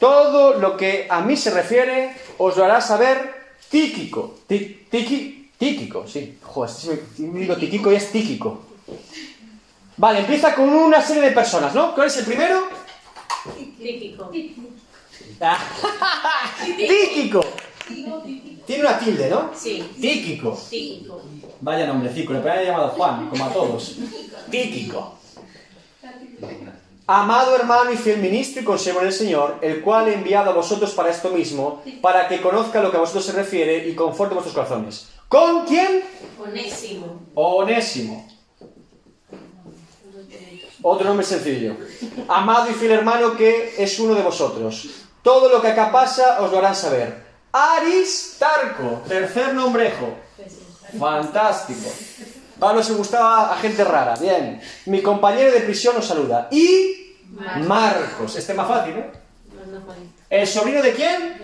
todo lo que a mí se refiere os lo hará saber Tíquico. Tiki, tíquico, sí. Joder, si me digo Tíquico y es Tíquico. Vale, empieza con una serie de personas, ¿no? ¿Cuál es el primero? Típico. Tíquico. Tiene una tilde, ¿no? Sí. Tíquico. Típico. Vaya nombrecico, le podrían llamado Juan, *laughs* como a todos. Tíquico. Amado hermano y fiel ministro y consiervo en el Señor, el cual he enviado a vosotros para esto mismo, para que conozca lo que a vosotros se refiere y conforte vuestros corazones. ¿Con quién? Onésimo. Onésimo. Otro nombre sencillo. Amado y fiel hermano que es uno de vosotros. Todo lo que acá pasa os lo harán saber. Aristarco, tercer nombrejo. Fantástico. Pablo se gustaba a gente rara. Bien. Mi compañero de prisión os saluda. Y Marcos. Este es más fácil, ¿eh? ¿El sobrino de quién?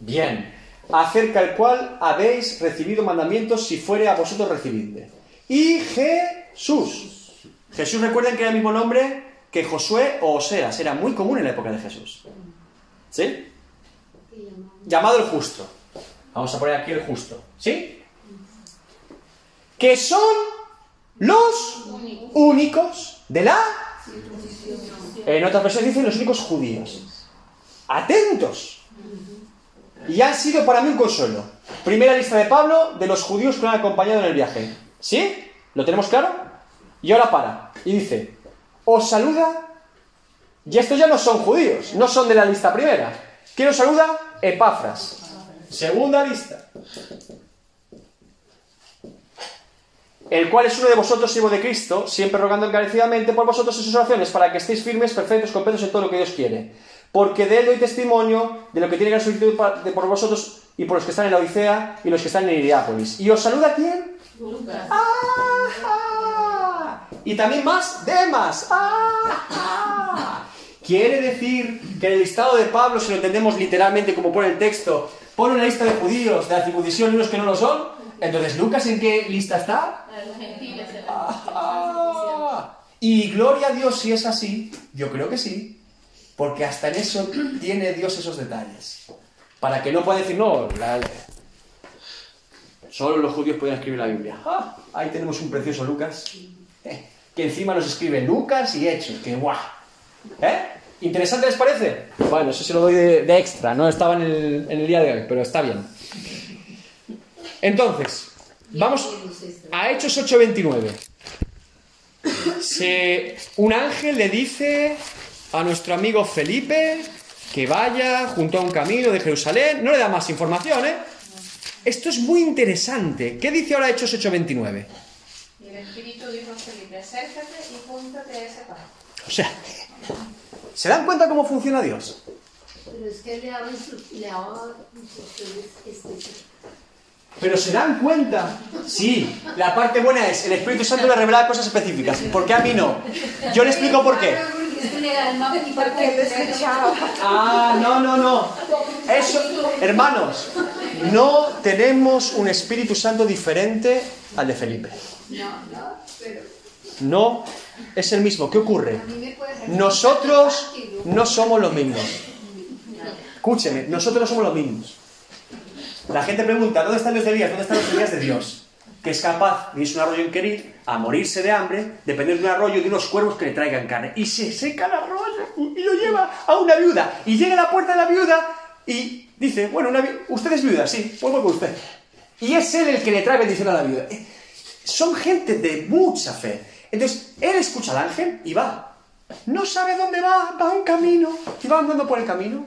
Bien. Acerca el cual habéis recibido mandamientos si fuere a vosotros recibidle. Y Jesús. Jesús recuerden que era el mismo nombre que Josué o Oseas. Era muy común en la época de Jesús. ¿Sí? Llamado el justo. Vamos a poner aquí el justo. ¿Sí? Que son los únicos de la... En otras versiones dicen los únicos judíos. Atentos. Y han sido para mí un consuelo. Primera lista de Pablo de los judíos que lo han acompañado en el viaje. ¿Sí? ¿Lo tenemos claro? Y ahora para. Y dice, os saluda... Y estos ya no son judíos, no son de la lista primera. ¿Quién os saluda? Epafras. Segunda lista. El cual es uno de vosotros, siervo de Cristo, siempre rogando encarecidamente por vosotros en sus oraciones, para que estéis firmes, perfectos, completos en todo lo que Dios quiere. Porque de él doy testimonio de lo que tiene gran solicitud por vosotros y por los que están en la Odisea y los que están en Iriápolis. ¿Y os saluda quién? Lucas. ¡Ah! Y también más, Demas. ¡Ah! Quiere decir que en el listado de Pablo, si lo entendemos literalmente como pone el texto, pone una lista de judíos de la circuncisión y unos que no lo son. Entonces, ¿Lucas en qué lista está? Ah, y gloria a Dios si es así, yo creo que sí, porque hasta en eso tiene Dios esos detalles. Para que no pueda decir, no, la- solo los judíos pueden escribir la Biblia. Ah, ahí tenemos un precioso Lucas, *laughs* que encima nos escribe Lucas y Hechos, que guau. ¿Eh? ¿Interesante les parece? Bueno, eso se lo doy de, extra, no estaba en el, día de hoy, pero está bien. Entonces, vamos a Hechos 8:29. Se, un ángel le dice a nuestro amigo Felipe que vaya junto a un camino de Jerusalén. No le da más información, ¿eh? Esto es muy interesante. ¿Qué dice ahora Hechos 8:29? El Espíritu dijo a Felipe, acércate y júntate a ese pan. O sea, ¿se dan cuenta cómo funciona Dios? Pero es que le daba instrucciones específicas. Pero se dan cuenta. Sí, la parte buena es el Espíritu Santo le revela cosas específicas. ¿Por qué a mí no? Yo le explico por qué. Porque es que le da el mapa y Porque él lo escuchaba. Ah, no, no, no. Eso, hermanos, no tenemos un Espíritu Santo diferente al de Felipe. No, no, pero No es el mismo. ¿Qué ocurre? Nosotros no somos los mismos. Escúcheme, nosotros no somos los mismos. La gente pregunta, ¿dónde están los Elías? ¿Dónde están los Elías de Dios? Que es capaz de irse a un arroyo en Kerit a morirse de hambre, depender de un arroyo y de unos cuervos que le traigan carne. Y se seca el arroyo y lo lleva a una viuda. Y llega a la puerta de la viuda y dice, bueno, una vi- usted es viuda, sí, pues voy con usted. Y es él el que le trae bendición a la viuda. Son gente de mucha fe. Entonces, él escucha al ángel y va. No sabe dónde va, va un camino. Y va andando por el camino.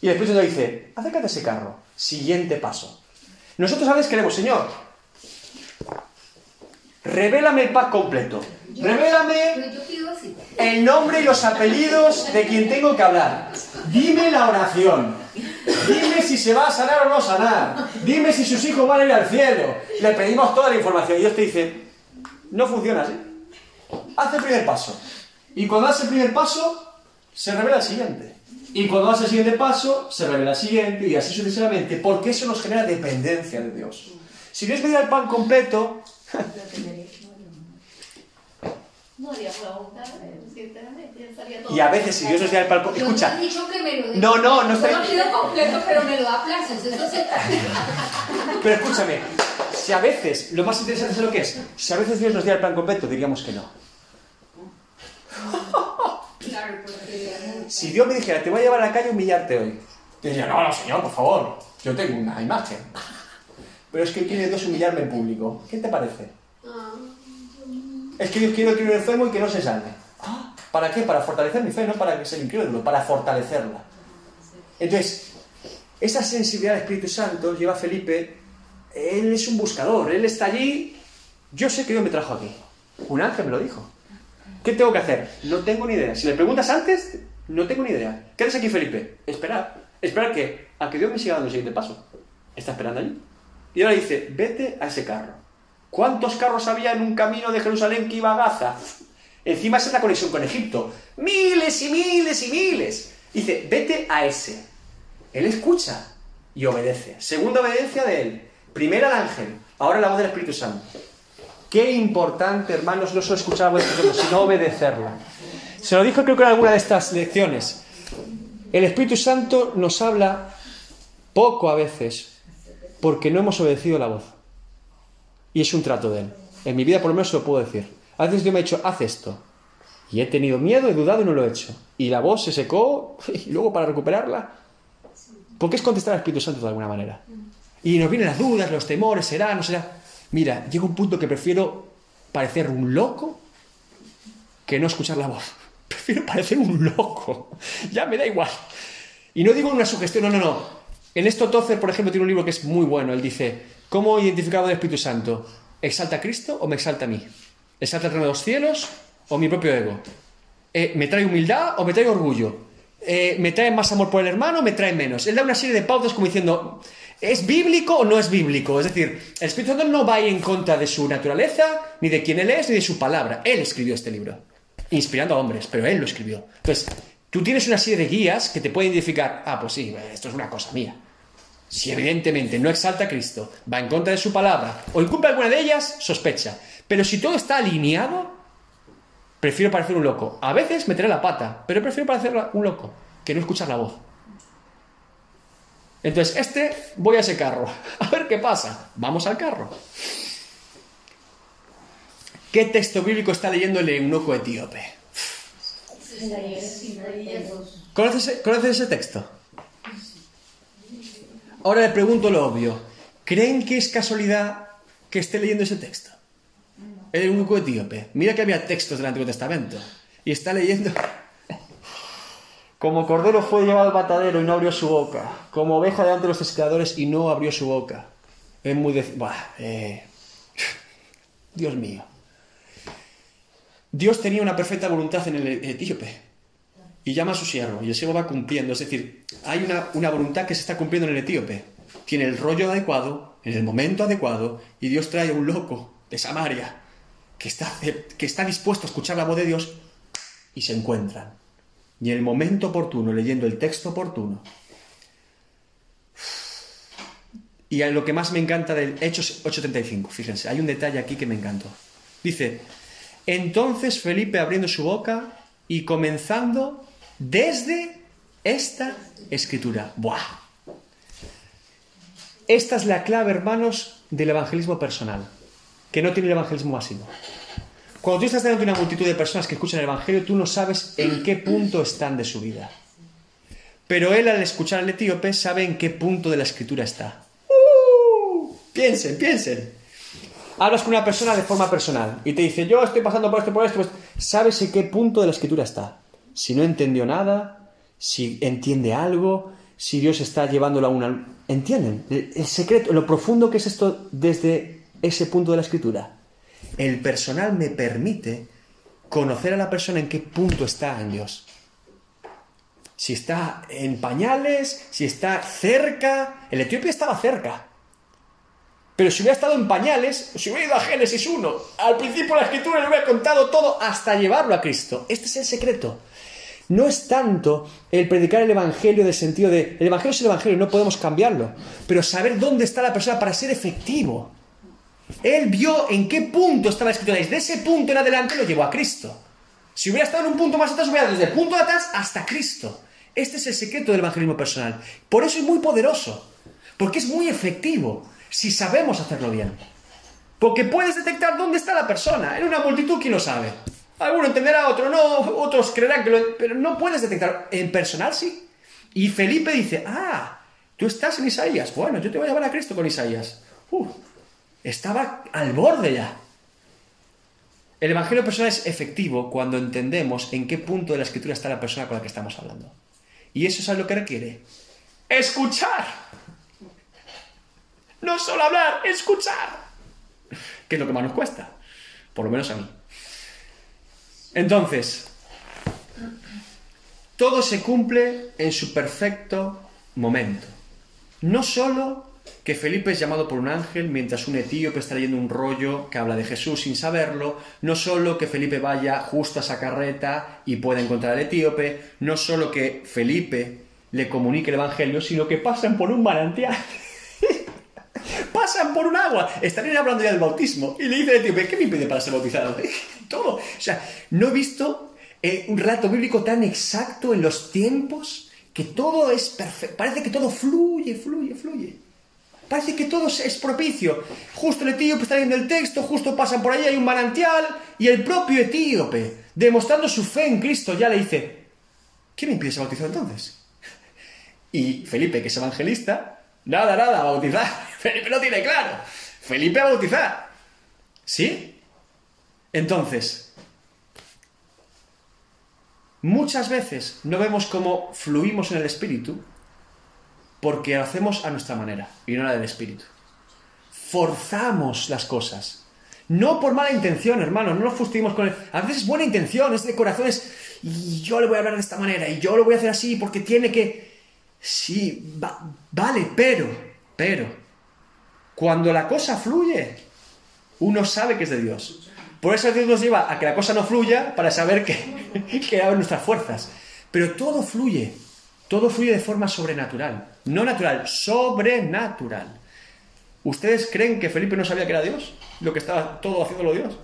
Y el Espíritu Santo dice, acércate a ese carro. Siguiente paso. Nosotros a veces queremos, Señor, revélame el pack completo. Revélame el nombre y los apellidos de quien tengo que hablar. Dime la oración. Dime si se va a sanar o no sanar. Dime si sus hijos van a ir al cielo. Le pedimos toda la información. Y Dios te dice, no funciona así. Haz el primer paso. Y cuando hace el primer paso, se revela el siguiente. Y cuando hace el siguiente paso, se revela el siguiente y así sucesivamente. Porque eso nos genera dependencia de Dios. Si Dios me diera el pan completo, *laughs* No preguntar, sinceramente, ya estaría todo. y a veces si Dios nos diera el pan completo... Yo Escucha, no he dicho que me lo dé. No, no, no estoy- lo pido completo, pero me lo da plazos. Eso se *laughs* Pero escúchame, si a veces, lo más interesante es lo que es, si a veces Dios nos diera el plan completo, diríamos que no. Claro, porque Si Dios me dijera, te voy a llevar a la calle a humillarte hoy, yo diría, no, no, señor, por favor, yo tengo una imagen. Pero es que quiere Dios humillarme en público. ¿Qué te parece? Ah, Es que Dios quiere que un enfermo y que no se salve. Ah, ¿Para qué? Para fortalecer mi fe, no para que sea incrédulo, para fortalecerla. Entonces, esa sensibilidad del Espíritu Santo lleva a Felipe, él es un buscador, él está allí, yo sé que Dios me trajo aquí. Un ángel me lo dijo. ¿Qué tengo que hacer? No tengo ni idea. Si le preguntas antes, no tengo ni idea. ¿Qué haces aquí, Felipe? Esperar. ¿Esperar qué? A que Dios me siga dando el siguiente paso. ¿Está esperando allí? Y ahora dice, vete a ese carro. ¿Cuántos carros había en un camino de Jerusalén que iba a Gaza? Encima esa es la conexión con Egipto. Miles y miles y miles. Dice, vete a ese. Él escucha y obedece. Segunda obediencia de él. Primera al ángel, ahora la voz del Espíritu Santo. Qué importante, hermanos, no solo escuchar la voz de Dios, sino obedecerla. Se lo dijo creo que en alguna de estas lecciones. El Espíritu Santo nos habla poco a veces porque no hemos obedecido la voz. Y es un trato de Él. En mi vida por lo menos se lo puedo decir. A veces Dios me ha dicho, haz esto. Y he tenido miedo, he dudado y no lo he hecho. Y la voz se secó *laughs* y luego para recuperarla. Porque es contestar al Espíritu Santo de alguna manera. Y nos vienen las dudas, los temores, será, no será. Mira, llega un punto que prefiero parecer un loco que no escuchar la voz. *laughs* Prefiero parecer un loco. *laughs* Ya me da igual. Y no digo una sugestión, no, no, no. En esto Tozer, por ejemplo, tiene un libro que es muy bueno. Él dice, ¿cómo identificar al Espíritu Santo? ¿Exalta a Cristo o me exalta a mí? ¿Exalta el reino de los cielos o mi propio ego? Eh, ¿Me trae humildad o me trae orgullo? Eh, ¿Me trae más amor por el hermano o me trae menos? Él da una serie de pautas como diciendo, ¿es bíblico o no es bíblico? Es decir, el Espíritu Santo no va en contra de su naturaleza, ni de quién él es, ni de su palabra. Él escribió este libro, inspirando a hombres, pero él lo escribió. Entonces, tú tienes una serie de guías que te pueden identificar, ah, pues sí, esto es una cosa mía. Si evidentemente no exalta a Cristo, va en contra de su palabra o incumple alguna de ellas, sospecha. Pero si todo está alineado, prefiero parecer un loco. A veces meteré la pata, pero prefiero parecer un loco que no escuchar la voz. Entonces, este, voy a ese carro. *laughs* A ver qué pasa. Vamos al carro. ¿Qué texto bíblico está leyendo el eunuco etíope? ¿Conoces, ¿Conoces ese texto? Ahora le pregunto lo obvio. ¿Creen que es casualidad que esté leyendo ese texto? El eunuco etíope. Mira que había textos del Antiguo Testamento. Y está leyendo. Como cordero fue llevado al matadero y no abrió su boca. Como oveja delante de los pescadores y no abrió su boca. Es muy... De... Eh. Dios mío. Dios tenía una perfecta voluntad en el etíope y llama a su siervo, y el siervo va cumpliendo. Es decir, hay una, una, voluntad que se está cumpliendo en el etíope. Tiene el rollo adecuado, en el momento adecuado, y Dios trae a un loco de Samaria que está, que está dispuesto a escuchar la voz de Dios y se encuentran. Y en el momento oportuno, leyendo el texto oportuno. Y lo que más me encanta del Hechos 8.35, fíjense, hay un detalle aquí que me encantó. Dice, entonces Felipe abriendo su boca y comenzando desde esta escritura. ¡Buah! Esta es la clave, hermanos, del evangelismo personal, que no tiene el evangelismo masivo. Cuando tú estás delante de una multitud de personas que escuchan el evangelio, tú no sabes en qué punto están de su vida. Pero él, al escuchar al etíope, sabe en qué punto de la escritura está. ¡Uh! Piensen, piensen. Hablas con una persona de forma personal y te dice, yo estoy pasando por esto, por esto, pues sabes en qué punto de la escritura está. Si no entendió nada, si entiende algo, si Dios está llevándolo a una... ¿Entienden? El secreto, lo profundo que es esto desde ese punto de la escritura. El personal me permite conocer a la persona en qué punto está en Dios. Si está en pañales, si está cerca. El etíope estaba cerca. Pero si hubiera estado en pañales, si hubiera ido a Génesis 1, al principio de la escritura le hubiera contado todo hasta llevarlo a Cristo. Este es el secreto. No es tanto el predicar el Evangelio del sentido de... El Evangelio es el Evangelio, no podemos cambiarlo. Pero saber dónde está la persona para ser efectivo. Él vio en qué punto estaba la escritura. Desde ese punto en adelante lo llevó a Cristo. Si hubiera estado en un punto más atrás, hubiera desde el punto de atrás hasta Cristo. Este es el secreto del evangelismo personal. Por eso es muy poderoso. Porque es muy efectivo si sabemos hacerlo bien. Porque puedes detectar dónde está la persona. En una multitud, ¿quién lo sabe? Alguno entenderá, otro no, otros creerán que lo... Pero no puedes detectar. En personal sí. Y Felipe dice, ah, tú estás en Isaías. Bueno, yo te voy a llevar a Cristo con Isaías. estaba al borde ya. El Evangelio personal es efectivo cuando entendemos en qué punto de la escritura está la persona con la que estamos hablando. Y eso es lo que requiere. Escuchar. No solo hablar, escuchar. Que es lo que más nos cuesta. Por lo menos a mí. Entonces, todo se cumple en su perfecto momento. No solo que Felipe es llamado por un ángel mientras un etíope está leyendo un rollo que habla de Jesús sin saberlo, no solo que Felipe vaya justo a esa carreta y pueda encontrar al etíope, no solo que Felipe le comunique el Evangelio, sino que pasan por un manantial pasan por un agua. Estarían hablando ya del bautismo. Y le dice el etíope, ¿qué me impide para ser bautizado? *laughs* Todo. O sea, no he visto eh, un relato bíblico tan exacto en los tiempos que todo es perfecto. Parece que todo fluye, fluye, fluye. Parece que todo es propicio. Justo el etíope está leyendo el texto, justo pasan por ahí, hay un manantial, y el propio etíope, demostrando su fe en Cristo, ya le dice, ¿qué me impide ser bautizado entonces? *laughs* Y Felipe, que es evangelista, nada, nada, bautizar. Felipe lo tiene claro. Felipe a bautizar. ¿Sí? Entonces, muchas veces no vemos cómo fluimos en el Espíritu porque lo hacemos a nuestra manera y no la del Espíritu. Forzamos las cosas. No por mala intención, hermano, no nos fustigamos con él. A veces es buena intención, es de corazones. Y yo le voy a hablar de esta manera, y yo lo voy a hacer así porque tiene que. Sí, vale, pero, pero, cuando la cosa fluye, uno sabe que es de Dios. Por eso Dios nos lleva a que la cosa no fluya para saber que, *laughs* que nuestras fuerzas. Pero todo fluye, todo fluye de forma sobrenatural. No natural, sobrenatural. ¿Ustedes creen que Felipe no sabía que era Dios? Lo que estaba todo haciéndolo Dios.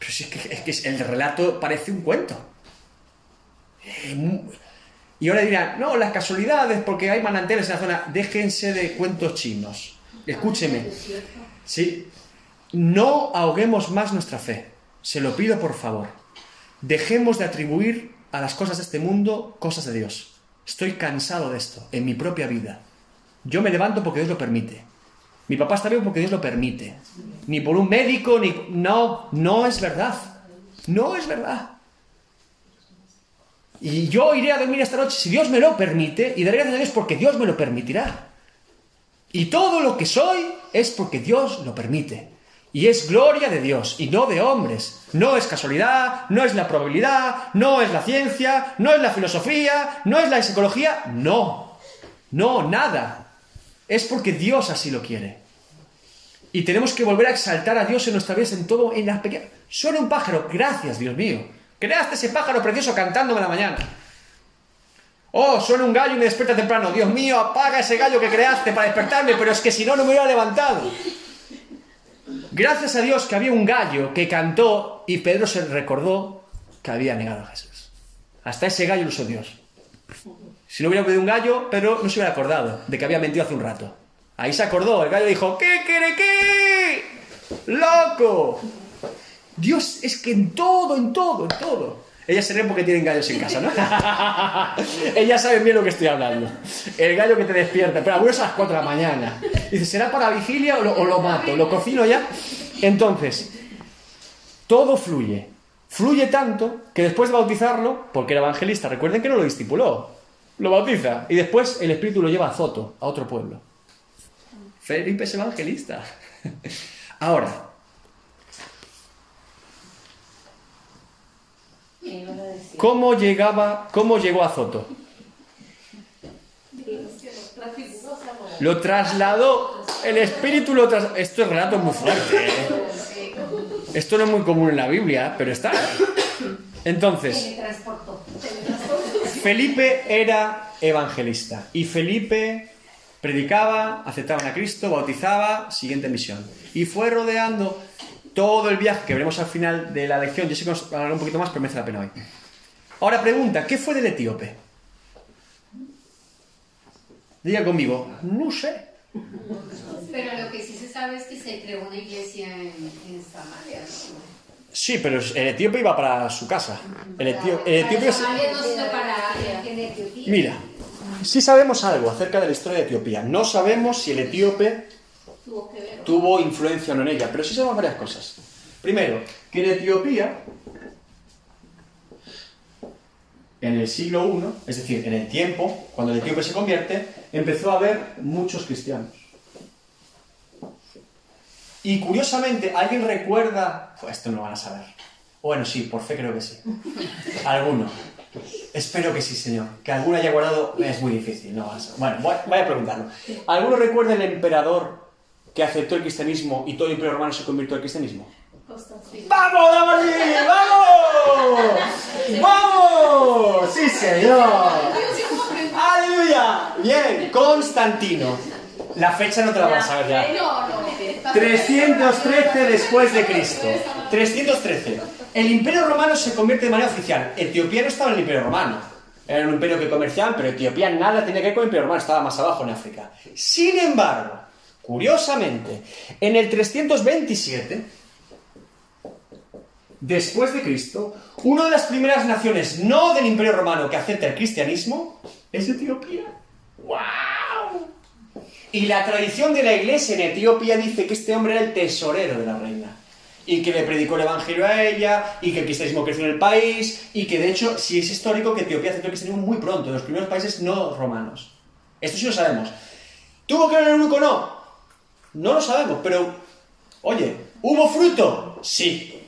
Pero si es que, es que el relato parece un cuento. Eh, y ahora dirán, no, las casualidades, porque hay manantiales en la zona. Déjense de cuentos chinos. Escúcheme. Sí. No ahoguemos más nuestra fe. Se lo pido por favor. Dejemos de atribuir a las cosas de este mundo cosas de Dios. Estoy cansado de esto, en mi propia vida. Yo me levanto porque Dios lo permite. Mi papá está vivo porque Dios lo permite. Ni por un médico, ni... No, no es verdad. No es verdad. Y yo iré a dormir esta noche si Dios me lo permite y daré gracias a Dios porque Dios me lo permitirá. Y todo lo que soy es porque Dios lo permite. Y es gloria de Dios y no de hombres. No es casualidad, no es la probabilidad, no es la ciencia, no es la filosofía, no es la psicología. No, no, nada. Es porque Dios así lo quiere. Y tenemos que volver a exaltar a Dios en nuestra vida, en todo, en las pequeñas... Suena un pájaro, gracias Dios mío. Creaste ese pájaro precioso cantándome la mañana. Oh, suena un gallo y me despierta temprano. Dios mío, apaga ese gallo que creaste para despertarme, pero es que si no, no me hubiera levantado. Gracias a Dios que había un gallo que cantó y Pedro se recordó que había negado a Jesús. Hasta ese gallo lo usó Dios. Si no hubiera pedido un gallo, Pedro no se hubiera acordado de que había mentido hace un rato. Ahí se acordó, el gallo dijo, ¿qué quiere qué? ¡Loco! Dios es que en todo, en todo, en todo. Ellas se ríen porque tienen gallos en casa, ¿no? *laughs* Ellas saben bien lo que estoy hablando. El gallo que te despierta, pero abuelo a las 4 de la mañana. Dice, ¿será para vigilia o lo, o lo mato? ¿Lo cocino ya? Entonces, todo fluye. Fluye tanto que después de bautizarlo, porque era evangelista, recuerden que no lo discipuló, lo bautiza y después el Espíritu lo lleva a Zoto, a otro pueblo. Felipe es evangelista. *laughs* Ahora, ¿Cómo llegaba, cómo llegó a Zoto? Lo trasladó, el espíritu lo trasladó. Esto es relato muy fuerte. ¿eh? Esto no es muy común en la Biblia, pero está. Entonces, Felipe era evangelista y Felipe predicaba, aceptaba a Cristo, bautizaba, siguiente misión. Y fue rodeando todo el viaje que veremos al final de la lección. Yo sé que vamos a hablar un poquito más, pero merece la pena hoy. Ahora pregunta, ¿qué fue del etíope? Diga conmigo, no sé. Pero lo que sí se sabe es que se creó una iglesia en, Samaria. Sí, pero el etíope iba para su casa. El, etíope, Mira, sí sabemos algo acerca de la historia de Etiopía. No sabemos si el etíope tuvo influencia o no en ella, pero sí sabemos varias cosas. Primero, que en Etiopía en el siglo I, es decir, en el tiempo, cuando el etíope se convierte, empezó a haber muchos cristianos. Y curiosamente, ¿alguien recuerda? Pues esto no lo van a saber. Bueno, sí, por fe creo que sí. *laughs* ¿Alguno? Espero que sí, señor. Que alguno haya guardado es muy difícil. No, bueno, voy a preguntarlo. ¿Alguno recuerda el emperador que aceptó el cristianismo y todo el imperio romano se convirtió al cristianismo? ¡Vamos, David! ¡Vamos! ¡Vamos! ¡Sí, señor! ¡Aleluya! Bien, Constantino. La fecha no te la vas a saber ya. 313 después de Cristo. 313. El Imperio Romano se convierte de manera oficial. Etiopía no estaba en el Imperio Romano. Era un imperio que comerciaban, pero Etiopía nada tenía que ver con el Imperio Romano, estaba más abajo en África. Sin embargo, curiosamente, en el 327, después de Cristo, una de las primeras naciones no del Imperio Romano que acepta el cristianismo es Etiopía. ¡Wow! Y la tradición de la iglesia en Etiopía dice que este hombre era el tesorero de la reina. Y que le predicó el evangelio a ella, y que el cristianismo creció en el país, y que de hecho, sí es histórico que Etiopía aceptó el cristianismo muy pronto, de los primeros países no romanos. Esto sí lo sabemos. ¿Tuvo que ver el único no? No lo sabemos, pero, oye, ¿hubo fruto? Sí.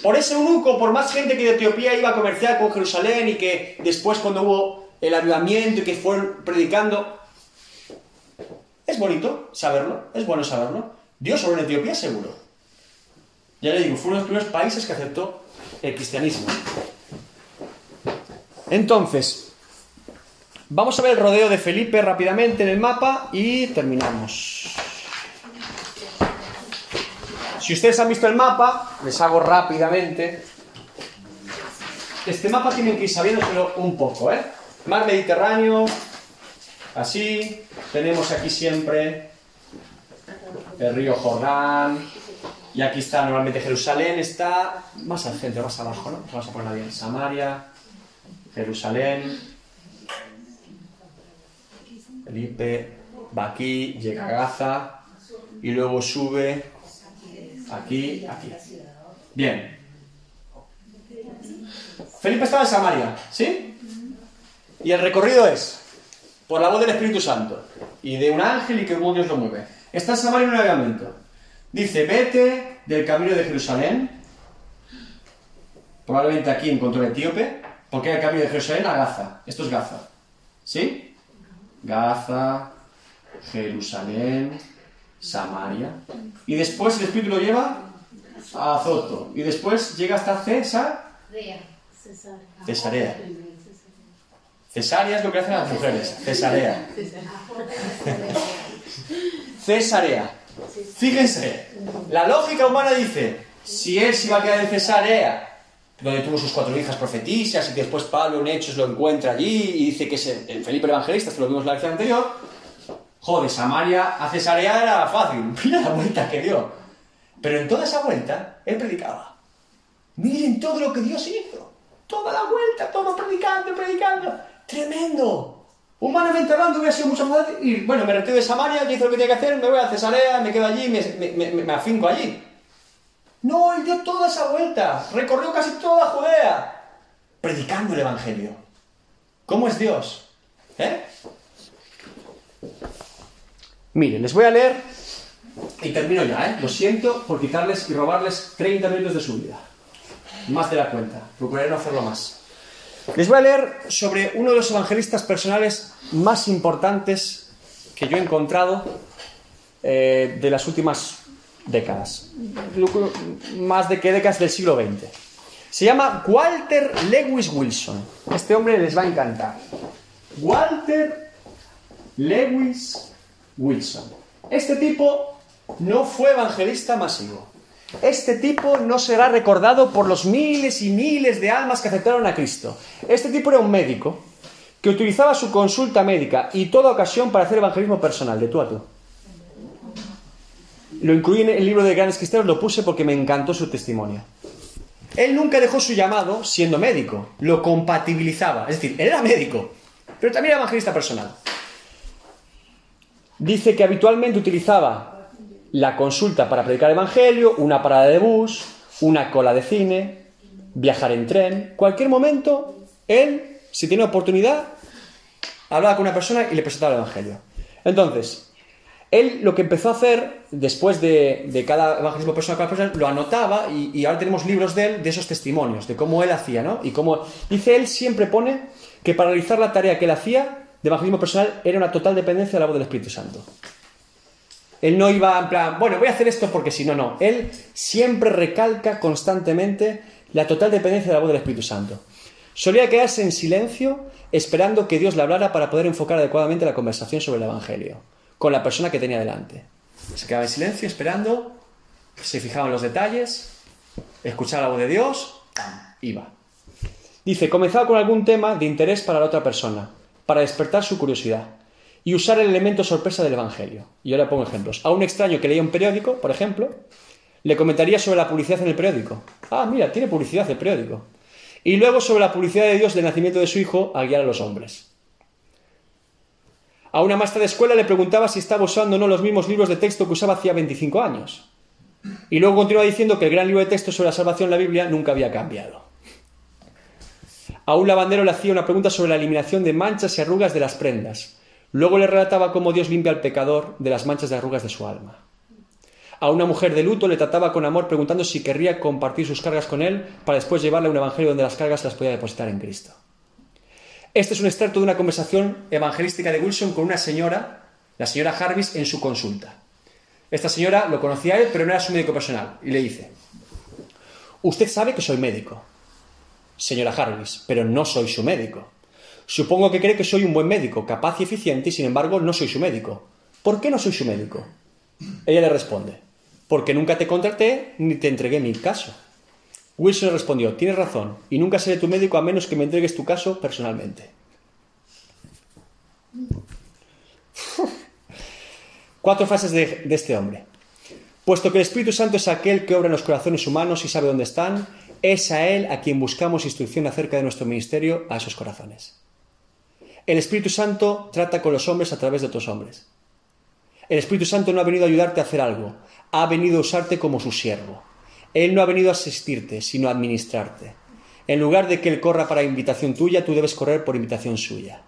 Por ese eunuco, por más gente que de Etiopía iba a comerciar con Jerusalén y que después cuando hubo el avivamiento y que fueron predicando, es bonito saberlo, es bueno saberlo. Dios sobre en Etiopía seguro. Ya le digo, fue uno de los primeros países que aceptó el cristianismo. Entonces, vamos a ver el rodeo de Felipe rápidamente en el mapa y terminamos. Si ustedes han visto el mapa, les hago rápidamente. Este mapa tienen que ir sabiéndoselo un poco, ¿eh? Mar Mediterráneo, así. Tenemos aquí siempre el río Jordán. Y aquí está normalmente Jerusalén, está más al centro, más abajo, ¿no? Vamos a ponerla bien. Samaria, Jerusalén. Felipe va aquí, llega a Gaza y luego sube aquí, aquí. Bien. Felipe estaba en Samaria, ¿sí? Y el recorrido es por la voz del Espíritu Santo y de un ángel y que Dios lo mueve. Está en Samaria en un avivamiento. Dice, vete del camino de Jerusalén. Probablemente aquí encontró el etíope, porque el camino de Jerusalén a Gaza. Esto es Gaza. ¿Sí? Gaza, Jerusalén, Samaria. Y después el Espíritu lo lleva a Azoto. Y después llega hasta César. Cesarea. Cesarea es lo que hacen las mujeres. Cesarea. Cesarea. Fíjense, la lógica humana dice, si él se iba a quedar en Cesarea, donde tuvo sus cuatro hijas profetisas, y después Pablo en Hechos lo encuentra allí, y dice que es el Felipe el Evangelista, esto lo vimos en la lección anterior, joder, Samaria a Cesarea era fácil, *laughs* mira la vuelta que dio. Pero en toda esa vuelta, él predicaba. Miren todo lo que Dios hizo. Toda la vuelta, todo predicando, predicando. Tremendo. Humanamente hablando hubiera sido mucho más fácil. Y bueno, me retiro de Samaria, hice lo que tenía que hacer, me voy a Cesarea, me quedo allí, me, me, me, me afinco allí. No, él dio toda esa vuelta, recorrió casi toda Judea, predicando el Evangelio. ¿Cómo es Dios? ¿Eh? Miren, les voy a leer y termino ya, ¿eh? Lo siento por quitarles y robarles 30 minutos de su vida. Más de la cuenta. Procuraré no hacerlo más. Les voy a leer sobre uno de los evangelistas personales más importantes que yo he encontrado eh, de las últimas décadas. Más de que décadas del siglo XX. Se llama Walter Lewis Wilson. Este hombre les va a encantar. Walter Lewis Wilson. Este tipo no fue evangelista masivo. Este tipo no será recordado por los miles y miles de almas que aceptaron a Cristo. Este tipo era un médico que utilizaba su consulta médica y toda ocasión para hacer evangelismo personal, de tú a tú. Lo incluí en el libro de Grandes Cristianos, lo puse porque me encantó su testimonio. Él nunca dejó su llamado siendo médico, lo compatibilizaba. Es decir, él era médico, pero también era evangelista personal. Dice que habitualmente utilizaba la consulta para predicar el evangelio, una parada de bus, una cola de cine, viajar en tren, cualquier momento, él, si tiene oportunidad, hablaba con una persona y le presentaba el evangelio. Entonces, él lo que empezó a hacer después de, cada evangelismo personal, cada persona, lo anotaba y, y, ahora tenemos libros de él, de esos testimonios, de cómo él hacía, ¿no? Y cómo, dice él, siempre pone que para realizar la tarea que él hacía de evangelismo personal era una total dependencia de la voz del Espíritu Santo. Él no iba en plan, bueno, voy a hacer esto porque si no, no. Él siempre recalca constantemente la total dependencia de la voz del Espíritu Santo. Solía quedarse en silencio esperando que Dios le hablara para poder enfocar adecuadamente la conversación sobre el Evangelio con la persona que tenía delante. Se quedaba en silencio, esperando, se fijaba en los detalles, escuchaba la voz de Dios, iba. Dice, comenzaba con algún tema de interés para la otra persona, para despertar su curiosidad y usar el elemento sorpresa del Evangelio. Y ahora pongo ejemplos. A un extraño que leía un periódico, por ejemplo, le comentaría sobre la publicidad en el periódico. Ah, mira, tiene publicidad el periódico. Y luego sobre la publicidad de Dios del nacimiento de su hijo a guiar a los hombres. A una maestra de escuela le preguntaba si estaba usando o no los mismos libros de texto que usaba hacía 25 años. Y luego continúa diciendo que el gran libro de texto sobre la salvación, la Biblia, nunca había cambiado. A un lavandero le hacía una pregunta sobre la eliminación de manchas y arrugas de las prendas. Luego le relataba cómo Dios limpia al pecador de las manchas de arrugas de su alma. A una mujer de luto le trataba con amor preguntando si querría compartir sus cargas con él para después llevarle a un evangelio donde las cargas las podía depositar en Cristo. Este es un extracto de una conversación evangelística de Wilson con una señora, la señora Jarvis, en su consulta. Esta señora lo conocía a él, pero no era su médico personal, y le dice, Usted sabe que soy médico, señora Jarvis, pero no soy su médico. Supongo que cree que soy un buen médico, capaz y eficiente, y sin embargo no soy su médico. ¿Por qué no soy su médico? Ella le responde, porque nunca te contraté ni te entregué mi caso. Wilson respondió, tienes razón, y nunca seré tu médico a menos que me entregues tu caso personalmente. *laughs* Cuatro frases de, de, este hombre. Puesto que el Espíritu Santo es aquel que obra en los corazones humanos y sabe dónde están, es a Él a quien buscamos instrucción acerca de nuestro ministerio a esos corazones. El Espíritu Santo trata con los hombres a través de otros hombres. El Espíritu Santo no ha venido a ayudarte a hacer algo, ha venido a usarte como su siervo. Él no ha venido a asistirte, sino a administrarte. En lugar de que Él corra para invitación tuya, tú debes correr por invitación suya.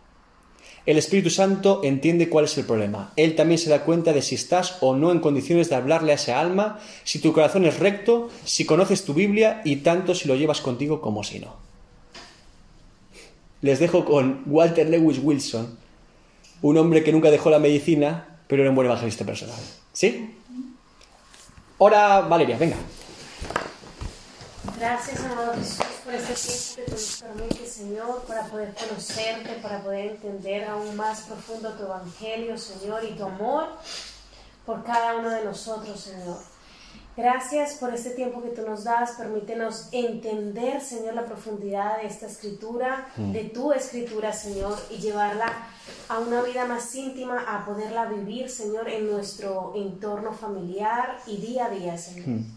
El Espíritu Santo entiende cuál es el problema. Él también se da cuenta de si estás o no en condiciones de hablarle a esa alma, si tu corazón es recto, si conoces tu Biblia y tanto si lo llevas contigo como si no. Les dejo con Walter Lewis Wilson, un hombre que nunca dejó la medicina, pero era un buen evangelista personal. ¿Sí? Ahora, Valeria, venga. Gracias, amado Jesús, por este tiempo que tú nos permites, Señor, para poder conocerte, para poder entender aún más profundo tu evangelio, Señor, y tu amor por cada uno de nosotros, Señor. Gracias por este tiempo que tú nos das. Permítenos entender, Señor, la profundidad de esta escritura, Mm. de tu escritura, Señor, y llevarla a una vida más íntima, a poderla vivir, Señor, en nuestro entorno familiar y día a día, Señor. Mm.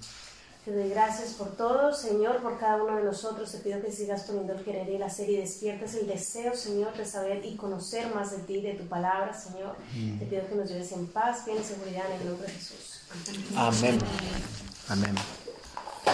Te doy gracias por todo, Señor, por cada uno de nosotros. Te pido que sigas poniendo el querer y el hacer y despiertes el deseo, Señor, de saber y conocer más de ti, de tu palabra, Señor. Te pido que nos lleves en paz, bien y seguridad en el nombre de Jesús. Amén. Amén. Amén.